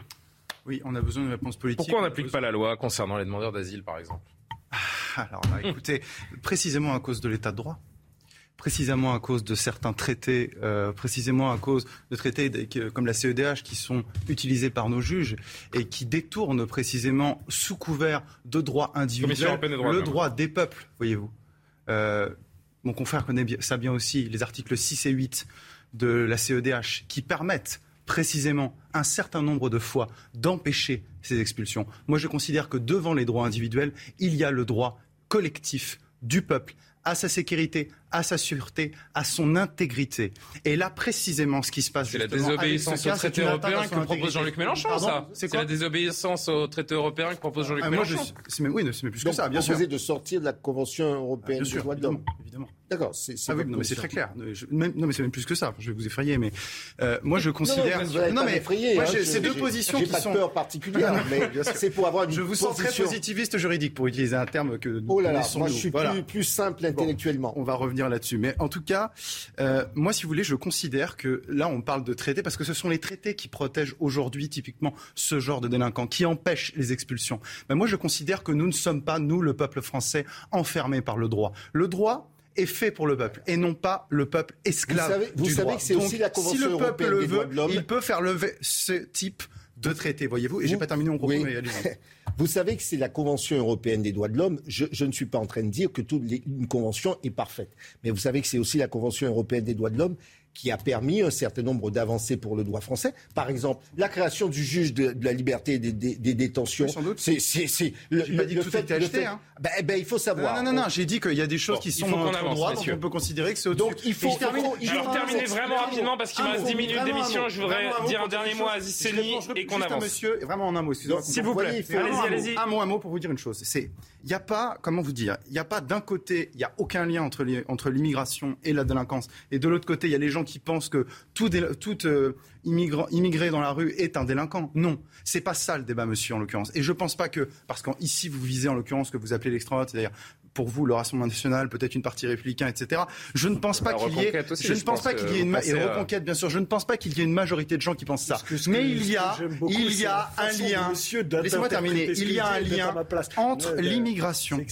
Oui, on a besoin d'une réponse politique. Pourquoi on n'applique pas la loi concernant les demandeurs d'asile, par exemple? Alors là, écoutez, précisément à cause de l'état de droit, précisément à cause de certains traités, euh, précisément à cause de traités comme la CEDH qui sont utilisés par nos juges et qui détournent précisément sous couvert de droits individuels le droit des peuples, voyez-vous. Euh, mon confrère connaît ça bien aussi, les articles 6 et 8 de la CEDH qui permettent précisément un certain nombre de fois d'empêcher ces expulsions. Moi, je considère que devant les droits individuels, il y a le droit collectif du peuple à sa sécurité, à sa sûreté, à son intégrité. Et là, précisément, ce qui se passe C'est la désobéissance ce cas, au traité européen que propose. Jean-Luc Mélenchon, Pardon ça C'est la désobéissance au traité européen que propose Jean-Luc Ah, Mélenchon. je- mais oui, c'est mais plus que ça, bien sûr. de sortir de la Convention européenne Bien sûr, des droits de l'homme. évidemment. D'accord, c'est Ah oui, votre non, mais c'est très clair. Je- même- non, mais c'est même plus que ça. Je vais vous effrayer, mais euh, moi je considère. non, mais m'effrayer, moi, hein, je- deux positions qui pas sont. peur particulière, mais c'est pour avoir une Je vous sens très positiviste juridique pour utiliser un terme que nous Oh là là, connaissons, moi je suis Voilà. plus, plus simple intellectuellement. On va revenir là-dessus. Mais en tout cas, euh, moi, si vous voulez, je considère que là, on parle de traités parce que ce sont les traités qui protègent aujourd'hui typiquement ce genre de délinquants, qui empêchent les expulsions. Mais moi, je considère que nous ne sommes pas, nous, le peuple français, enfermés par le droit. Le droit est fait pour le peuple et non pas le peuple esclave. Vous savez- vous du savez droit. que c'est aussi la si Convention le peuple le veut, il peut faire lever ce type de traité, voyez-vous. Et j'ai pas terminé mon propos, oui. mais. Vous savez que c'est la Convention européenne des droits de l'homme. Je, ne suis pas en train de dire que toute une convention est parfaite. Mais vous savez que c'est aussi la Convention européenne des droits de l'homme qui a permis un certain nombre d'avancées pour le droit français. Par exemple, la création du juge de, de la liberté des, des- des détentions. Oui, sans doute. C'est, c'est, c'est le, pas dit que tout fait, était acheté, fait- hein. Ben, ben, il faut savoir. Non, non, non, non, j'ai dit qu'il y a des choses Bon, qui sont avance, droit, messieurs. on peut considérer que c'est au-dessus. Donc, il faut- Et je termine- il faut- il je Alors termine- terminez vraiment rapidement parce qu'il me reste mot, 10 minutes d'émission. Je voudrais dire un dernier mot à je et qu'on avance. monsieur, vraiment en un mot, excusez-moi. S'il Vous plaît. Allez-y, vraiment un mot. allez-y. Un mot, un mot pour vous dire une chose. C'est, il n'y a pas, comment vous dire, il n'y a pas d'un côté, il n'y a aucun lien entre l'immigration et la délinquance. Et de l'autre côté, il y a les gens qui pensent que tout, euh, immigré dans la rue est un délinquant. Non, c'est pas ça le débat, monsieur, en l'occurrence. Et je pense pas que, parce qu'ici vous visez en l'occurrence ce que vous appelez l'extrême droite, c'est-à-dire pour vous le Rassemblement national, peut-être une partie républicain, etc. Je ne pense pas qu'il y ait, aussi, je ne pense pense pas qu'il y ait une et à- reconquête, bien sûr. Je ne pense pas qu'il y ait une majorité de gens qui pensent ça. Que- Mais il y a, beaucoup, il y a un lien. Laissez-moi terminer. Il y a un lien entre l'immigration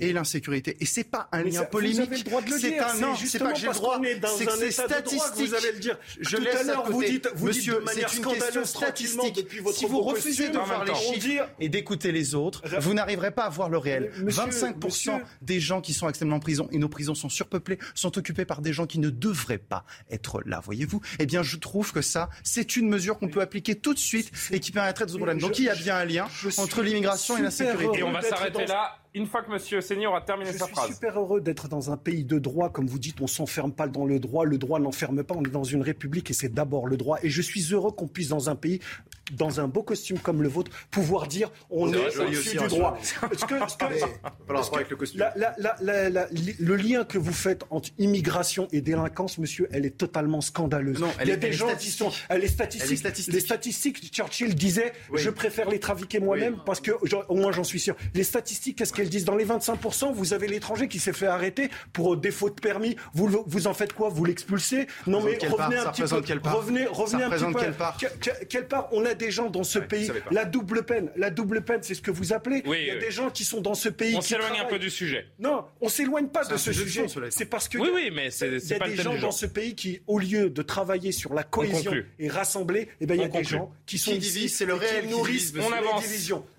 et l'insécurité. Et c'est pas un lien polémique. avez C'est un non, c'est pas que j'ai le droit. C'est que c'est statistique. Vous allez le dire. Je Tout laisse à l'heure, vous dites, vous Monsieur, dites de manière c'est une question statistique. depuis votre si vous refusez de voir les chiffres et d'écouter les autres, vous n'arriverez pas à voir le réel. Monsieur- 25% monsieur- des gens qui sont actuellement en prison, et nos prisons sont surpeuplées, sont occupés par des gens qui ne devraient pas être là, voyez-vous? Eh bien, je trouve que ça, c'est une mesure qu'on peut appliquer tout de suite et qui permettrait de résoudre le problème. Donc, il y a bien un lien entre l'immigration et la sécurité. Et on va s'arrêter là une fois que Monsieur Seigneur aura terminé Je sa suis phrase. super heureux d'être dans un pays de droit, comme vous dites, on s'enferme pas dans le droit, le droit n'enferme pas, on est dans une république et c'est d'abord le droit. Et je suis heureux qu'on puisse dans un pays, dans un beau costume comme le vôtre, pouvoir dire on est joli au-dessus aussi, du hein, droit. Est-ce que- que- le est-ce rapport que avec le costume. la- la- la- la- la- li- le lien que vous faites entre immigration et délinquance, monsieur, elle est totalement scandaleuse. Non, elle Il y a est- des est gens qui sont. Elle est statistique. Elle est statistique. Les statistiques, Churchill disait Oui. je préfère les trafiquer moi-même parce que au moins j'en suis sûr. Les statistiques, qu'est-ce qu'elles disent Dans les 25%, vous avez l'étranger qui s'est fait arrêter pour défaut de permis. Vous, vous en faites quoi? Vous l'expulsez? Non mais revenez part? un petit peu. quelle part? Revenez, Ça revenez un petit peu. quelle part? Que- que- quelle part? On a des gens dans ce pays. La double peine. La double peine, c'est ce que vous appelez. Oui, Il y a oui. des gens qui sont dans ce pays. On qui s'éloigne un peu du sujet. Non, on s'éloigne pas de ce sujet. C'est parce que Oui, oui, mais c'est il y a des gens dans ce pays qui, au lieu de travailler sur la cohésion et rassembler, eh ben, il y a des gens qui sont divise, c'est le réel nourrissent On avance.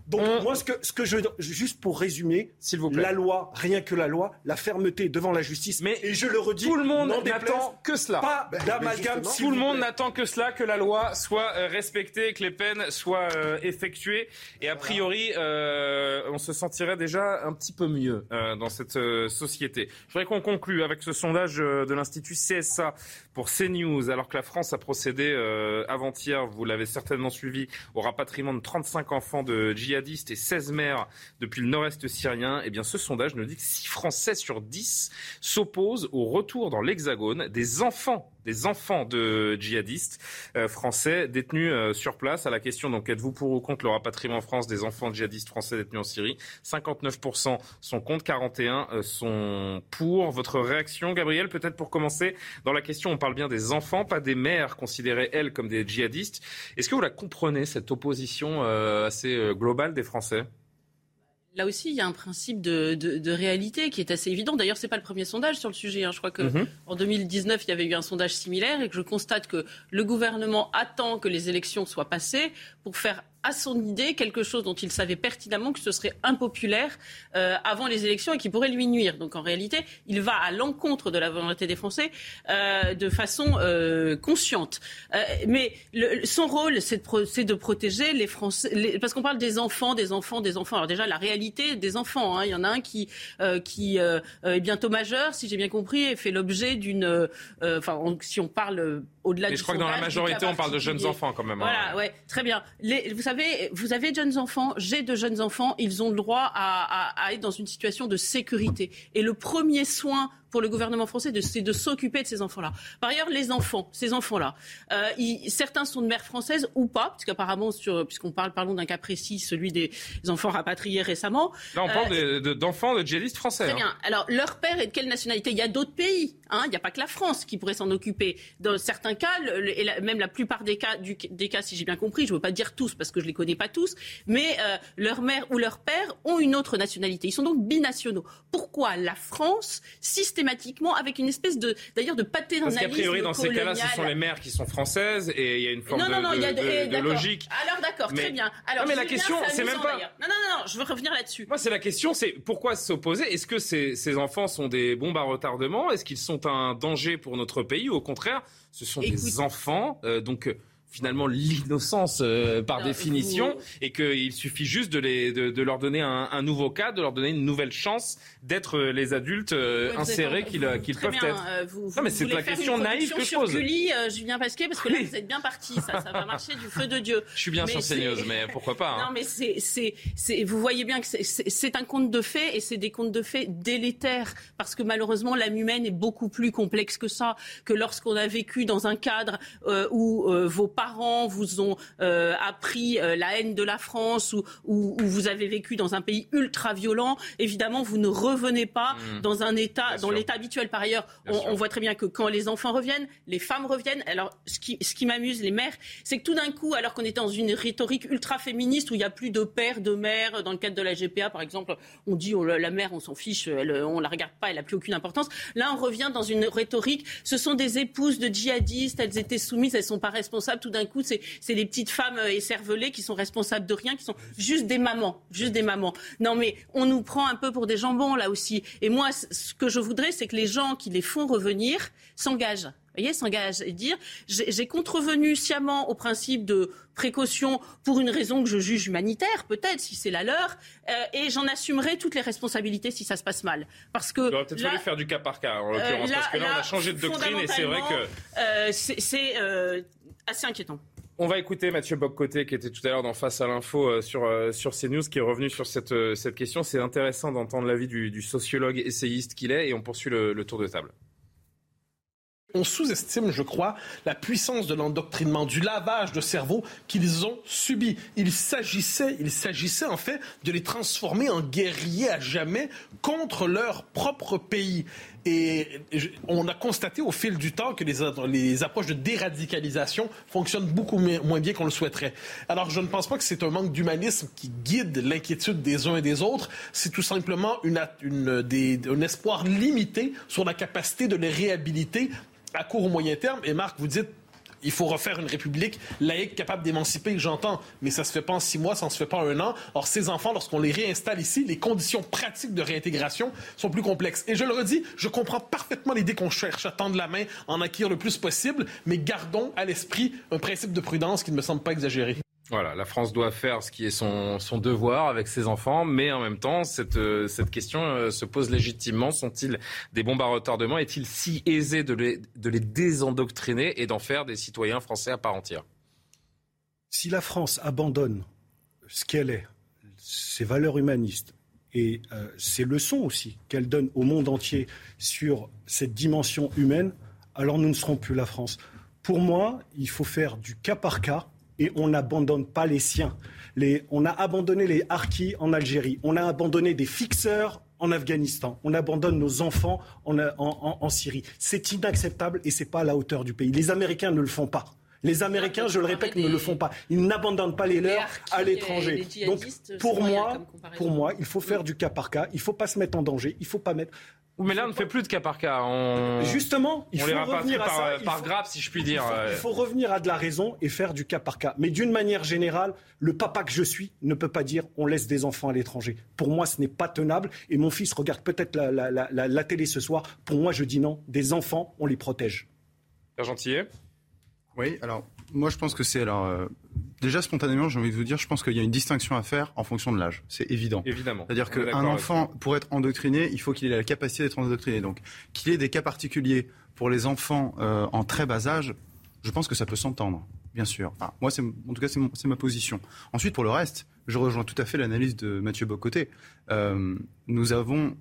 Donc On- moi, ce que, ce que je, juste pour résumer, S'il vous plaît. la loi, rien que la loi, la fermeté devant la justice. Mais et je le redis, Tout le monde n'attend que cela. pas Ben, d'amalgame. Tout le monde n'attend que cela, que la loi soit euh, respectée, que les peines soient euh, effectuées. Et a priori, euh, on se sentirait déjà un petit peu mieux euh, dans cette euh, société. Je voudrais qu'on conclue avec ce sondage de l'Institut CSA pour CNews, alors que la France a procédé euh, avant-hier, vous l'avez certainement suivi, au rapatriement de 35 enfants de djihadistes et 16 mères depuis le nord-est syrien. Eh bien, ce sondage nous dit que 6 Français sur 10 s'opposent au retour dans l'Hexagone des enfants des enfants de djihadistes euh, français détenus euh, sur place. À la question, donc, êtes-vous pour ou contre le rapatriement en France des enfants djihadistes français détenus en Syrie? 59% sont contre, 41% euh, sont pour. Votre réaction, Gabriel, peut-être pour commencer, dans la question, on parle bien des enfants, pas des mères considérées, elles, comme des djihadistes. Est-ce que vous la comprenez, cette opposition euh, assez euh, globale des Français? Là aussi, il y a un principe de, de- de réalité qui est assez évident. D'ailleurs, c'est pas le premier sondage sur le sujet. hein. Je crois que Mhm. en 2019, il y avait eu un sondage similaire et que je constate que le gouvernement attend que les élections soient passées pour faire à son idée quelque chose dont il savait pertinemment que ce serait impopulaire euh, avant les élections et qui pourrait lui nuire. Donc en réalité, il va à l'encontre de la volonté des Français euh, de façon euh, consciente. Euh, mais le- son rôle, c'est de, pro- de protéger les Français, les- parce qu'on parle des enfants, des enfants, des enfants. Alors déjà, la réalité des enfants, hein, il y en a un qui, euh, qui euh, est bientôt majeur, si j'ai bien compris, et fait l'objet d'une, enfin, si on parle au-delà Mais du je crois que dans la majorité, on parle de jeunes enfants quand même. hein. Voilà, ouais, très bien. Les, vous savez, vous avez de jeunes enfants, j'ai de jeunes enfants, ils ont le droit à, à- à être dans une situation de sécurité. Et le premier soin pour le gouvernement français, c'est de s'occuper de ces enfants-là. Par ailleurs, les enfants, ces enfants-là, euh, certains sont de mères françaises ou pas, puisqu'apparemment, sur- puisqu'on parle, parlons d'un cas précis, celui des enfants rapatriés récemment. Là, on parle Euh, de- de- d'enfants de, djihadistes français. Très hein. bien. Alors, leur père est de quelle nationalité? Il y a d'autres pays. hein. Il n'y a pas que la France qui pourrait s'en occuper. Dans certains cas, le- et la- même la plupart des cas, du- des cas, si j'ai bien compris, je ne veux pas dire tous parce que je les connais pas tous, mais euh, leur mère ou leur père ont une autre nationalité. Ils sont donc binationaux. Pourquoi la France, systématiquement, avec une espèce de, d'ailleurs, de paternalisme Parce qu'a priori, dans ces cas-là, ce sont les mères qui sont françaises et il y a une forme non, de, non, non, il y a de- de- eh, de d'accord. logique. Alors d'accord, Mais- très bien. Alors, Non, mais la question, c'est même pas-. Non, non, non, non, je veux revenir là-dessus. Moi, c'est la question, c'est pourquoi s'opposer? Est-ce que ces, ces enfants sont des bombes à retardement? Est-ce qu'ils sont un danger pour notre pays? Ou au contraire, ce sont Écoute- des enfants, euh, donc euh, finalement l'innocence euh, par Alors, définition, et qu'il suffit juste de, les, de, de leur donner un, un nouveau cadre, de leur donner une nouvelle chance d'être euh, les adultes euh, insérés qu'ils peuvent bien, être. euh, vous, non, mais c'est la question naïve que je pose. Gulli, Julien Pasquet, parce que là, vous êtes bien parti. Ça, ça va marcher du feu de Dieu. Je suis bien Mais sur CNews, mais pourquoi pas hein. Non, mais c'est, vous voyez bien que c'est, un conte de fées et c'est des contes de fées délétères parce que malheureusement l'âme humaine est beaucoup plus complexe que ça. Que lorsqu'on a vécu dans un cadre où vos parents parents vous ont appris la haine de la France ou, ou, vous avez vécu dans un pays ultra violent, évidemment, vous ne revenez pas mmh. dans un état, dans l'état habituel. Par ailleurs, on, voit très bien que quand les enfants reviennent, les femmes reviennent. Alors, ce qui, ce qui m'amuse, les mères, c'est que tout d'un coup, alors qu'on était dans une rhétorique ultra féministe où il n'y a plus de père, de mère, dans le cadre de la GPA, par exemple, on dit oh, la mère, on s'en fiche, elle, on la regarde pas, elle n'a plus aucune importance. Là, on revient dans une rhétorique. Ce sont des épouses de djihadistes, elles étaient soumises, elles sont pas responsables. Tout d'un coup, c'est les petites femmes écervelées qui sont responsables de rien, qui sont juste des mamans, juste des mamans. Non, mais on nous prend un peu pour des jambons là aussi. Et moi, ce que je voudrais, c'est que les gens qui les font revenir s'engagent voyez, s'engage et dire j'ai contrevenu sciemment au principe de précaution pour une raison que je juge humanitaire, peut-être, si c'est la leur, euh, et j'en assumerai toutes les responsabilités si ça se passe mal. Parce que. Il aurait peut-être fallu faire du cas par cas, en l'occurrence, euh, parce que là, on a changé de doctrine et c'est vrai que. Euh, c'est assez inquiétant. On va écouter Mathieu Boccoté qui était tout à l'heure dans Face à l'info sur, sur CNews qui est revenu sur cette, cette question. C'est intéressant d'entendre l'avis du, du, sociologue essayiste qu'il est et on poursuit le tour de table on sous-estime, je crois, la puissance de l'endoctrinement, du lavage de cerveau qu'ils ont subi. Il s'agissait, il s'agissait en fait de les transformer en guerriers à jamais contre leur propre pays. Et on a constaté au fil du temps que les, approches de déradicalisation fonctionnent beaucoup moins bien qu'on le souhaiterait. Alors, je ne pense pas que c'est un manque d'humanisme qui guide l'inquiétude des uns et des autres. C'est tout simplement une, une, des, un espoir limité sur la capacité de les réhabiliter à court ou moyen terme. Et Marc, vous dites il faut refaire une république laïque capable d'émanciper, j'entends, mais ça se fait pas en six mois, ça ne se fait pas en un an. Or, ces enfants, lorsqu'on les réinstalle ici, les conditions pratiques de réintégration sont plus complexes. Et je le redis, je comprends parfaitement l'idée qu'on cherche à tendre la main, en acquérir le plus possible, mais gardons à l'esprit un principe de prudence qui ne me semble pas exagéré. Voilà, la France doit faire ce qui est son, devoir avec ses enfants, mais en même temps, cette, euh, question euh, se pose légitimement. Sont-ils des bombes à retardement? Est-il si aisé de les, de les désendoctriner et d'en faire des citoyens français à part entière? Si la France abandonne ce qu'elle est, ses valeurs humanistes, et euh, ses leçons aussi qu'elle donne au monde entier sur cette dimension humaine, alors nous ne serons plus la France. Pour moi, il faut faire du cas par cas et on n'abandonne pas les siens. on a abandonné les harkis en Algérie, on a abandonné des fixeurs en Afghanistan, on abandonne nos enfants en, Syrie. C'est inacceptable et ce n'est pas à la hauteur du pays. Les Américains ne le font pas. Les Américains, je le répète, ne le font pas. Ils n'abandonnent pas les leurs à l'étranger. Donc, pour moi, pour moi, il faut faire du cas par cas. Il ne faut pas se mettre en danger. Il ne faut pas mettre. Mais là, on ne fait plus de cas par cas. On... Justement, il faut les revenir à par, ça. par grappe, si je puis dire. Il faut, revenir à de la raison et faire du cas par cas. Mais d'une manière générale, le papa que je suis ne peut pas dire on laisse des enfants à l'étranger. Pour moi, ce n'est pas tenable. Et mon fils regarde peut-être la, la, télé ce soir. Pour moi, je dis non. Des enfants, on les protège. Gentillet Oui, alors moi, je pense que c'est alors. Euh, déjà, spontanément, j'ai envie de vous dire, je pense qu'il y a une distinction à faire en fonction de l'âge. C'est évident. Évidemment. C'est-à-dire qu'un enfant, pour être endoctriné, il faut qu'il ait la capacité d'être endoctriné. Donc, qu'il ait des cas particuliers pour les enfants euh, en très bas âge, je pense que ça peut s'entendre, bien sûr. moi, en tout cas, c'est ma position. Ensuite, pour le reste, je rejoins tout à fait l'analyse de Mathieu Bocoté. Euh, nous avons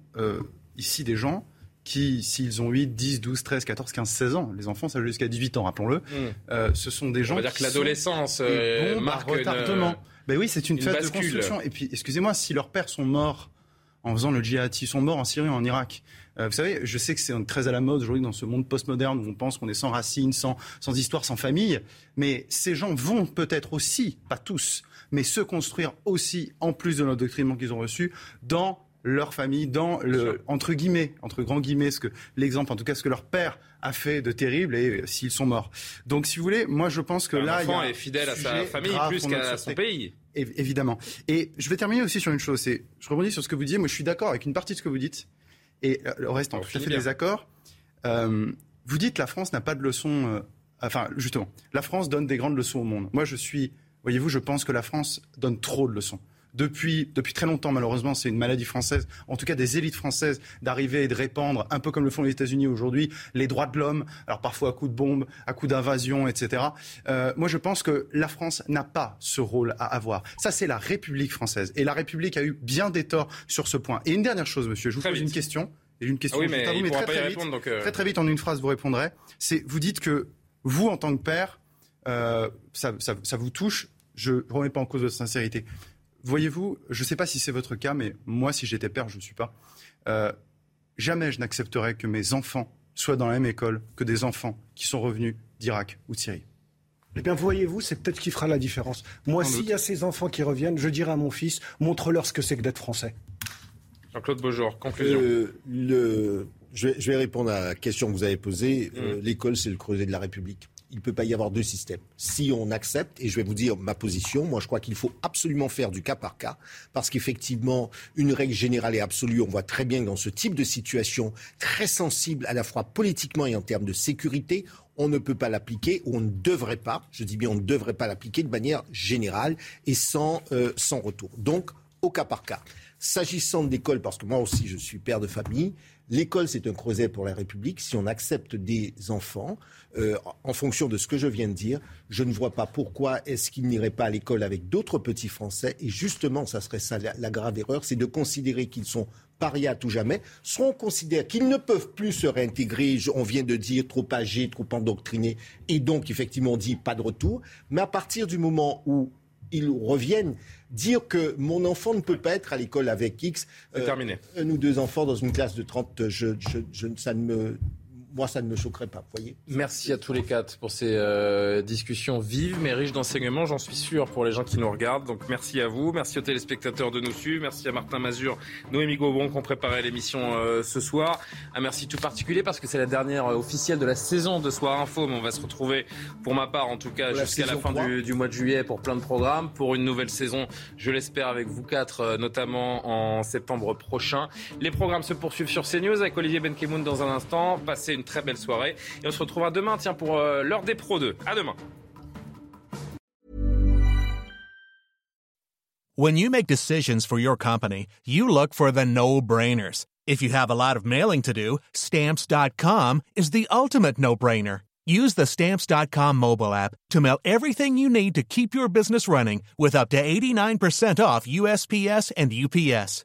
ici des gens qui, s'ils ont 8, 10, 12, 13, 14, 15, 16 ans, les enfants, ça va jusqu'à 18 ans, rappelons-le, mm. euh, ce sont des gens. On va dire que l'adolescence euh, marque retardement. Ben oui, c'est une, phase de construction. Et puis, excusez-moi, si leurs pères sont morts en faisant le djihad, ils sont morts en Syrie ou en Irak. Euh, vous savez, je sais que c'est très à la mode aujourd'hui dans ce monde postmoderne où on pense qu'on est sans racines, sans, sans histoire, sans famille. Mais ces gens vont peut-être aussi, pas tous, mais se construire aussi, en plus de l'endoctrinement qu'ils ont reçu, dans leur famille dans le entre guillemets entre grands guillemets ce que l'exemple en tout cas ce que leur père a fait de terrible et s'ils sont morts. Donc si vous voulez, moi je pense que là il y a est fidèle à sa famille plus qu'à son pays. évidemment. Et je vais terminer aussi sur une chose, c'est je rebondis sur ce que vous disiez, moi je suis d'accord avec une partie de ce que vous dites et euh, le reste en tout à fait désaccord. Euh, vous dites la France n'a pas de leçons euh, enfin justement, la France donne des grandes leçons au monde. Moi je suis voyez-vous, je pense que la France donne trop de leçons depuis, depuis très longtemps, malheureusement, c'est une maladie française, en tout cas des élites françaises, d'arriver et de répandre, un peu comme le font les États-Unis aujourd'hui, les droits de l'homme, alors parfois à coups de bombe, à coups d'invasion, etc. Euh, moi, je pense que la France n'a pas ce rôle à avoir. Ça, c'est la République française. Et la République a eu bien des torts sur ce point. Et une dernière chose, monsieur, je vous pose une question. Et une question, ah oui, mais, très, très, vite, euh. très, très vite, en une phrase, vous répondrez. C'est, vous dites que vous, en tant que père, euh, ça, ça, vous touche. Je ne remets pas en cause votre sincérité. Voyez-vous, je ne sais pas si c'est votre cas, mais moi, si j'étais père, je ne suis pas. Euh, jamais je n'accepterais que mes enfants soient dans la même école que des enfants qui sont revenus d'Irak ou de Syrie. Eh bien, voyez-vous, c'est peut-être ce qui fera la différence. Moi, s'il y a ces enfants qui reviennent, je dirais à mon fils, montre-leur ce que c'est que d'être français. Jean-Claude Beaujour, conclusion. Euh, le... je, vais, répondre à la question que vous avez posée. Euh, mmh. L'école, c'est le creuset de la République il ne peut pas y avoir deux systèmes. Si on accepte, et je vais vous dire ma position, moi je crois qu'il faut absolument faire du cas par cas, parce qu'effectivement, une règle générale et absolue, on voit très bien que dans ce type de situation très sensible à la fois politiquement et en termes de sécurité, on ne peut pas l'appliquer ou on ne devrait pas, je dis bien on ne devrait pas l'appliquer de manière générale et sans, euh, sans retour. Donc, au cas par cas. S'agissant de l'école, parce que moi aussi je suis père de famille, l'école c'est un creuset pour la République. Si on accepte des enfants, euh, en fonction de ce que je viens de dire, je ne vois pas pourquoi est-ce qu'ils n'iraient pas à l'école avec d'autres petits Français. Et justement, ça serait ça la, grave erreur, c'est de considérer qu'ils sont parias à tout jamais. Soit on considère qu'ils ne peuvent plus se réintégrer, on vient de dire trop âgés, trop endoctrinés, et donc effectivement on dit pas de retour. Mais à partir du moment où ils reviennent, dire que mon enfant ne peut pas être à l'école avec X. Euh, terminé. Un ou deux enfants dans une classe de 30, je, je, ça ne me moi, ça ne me choquerait pas. Voyez Merci à tous les quatre pour ces euh, discussions vives mais riches d'enseignements, j'en suis sûr, pour les gens qui nous regardent. Donc merci à vous, merci aux téléspectateurs de nous suivre, merci à Martin Mazur, Noémie Gaubon qui ont préparé l'émission euh, ce soir. Un merci tout particulier parce que c'est la dernière euh, officielle de la saison de Soir Info, mais on va se retrouver, pour ma part en tout cas, jusqu'à la fin du, du, mois de juillet pour plein de programmes, pour une nouvelle saison, je l'espère, avec vous quatre, notamment en septembre prochain. Les programmes se poursuivent sur CNews avec Olivier Benkemoun dans un instant. Passez une très belle soirée. Et on se retrouvera demain, tiens, pour euh, l'heure des Pro 2. À demain. When you make decisions for your company, you look for the no-brainers. If you have a lot of mailing to do, stamps.com is the ultimate no-brainer. Use the stamps.com mobile app to mail everything you need to keep your business running with up to 89% off USPS and UPS.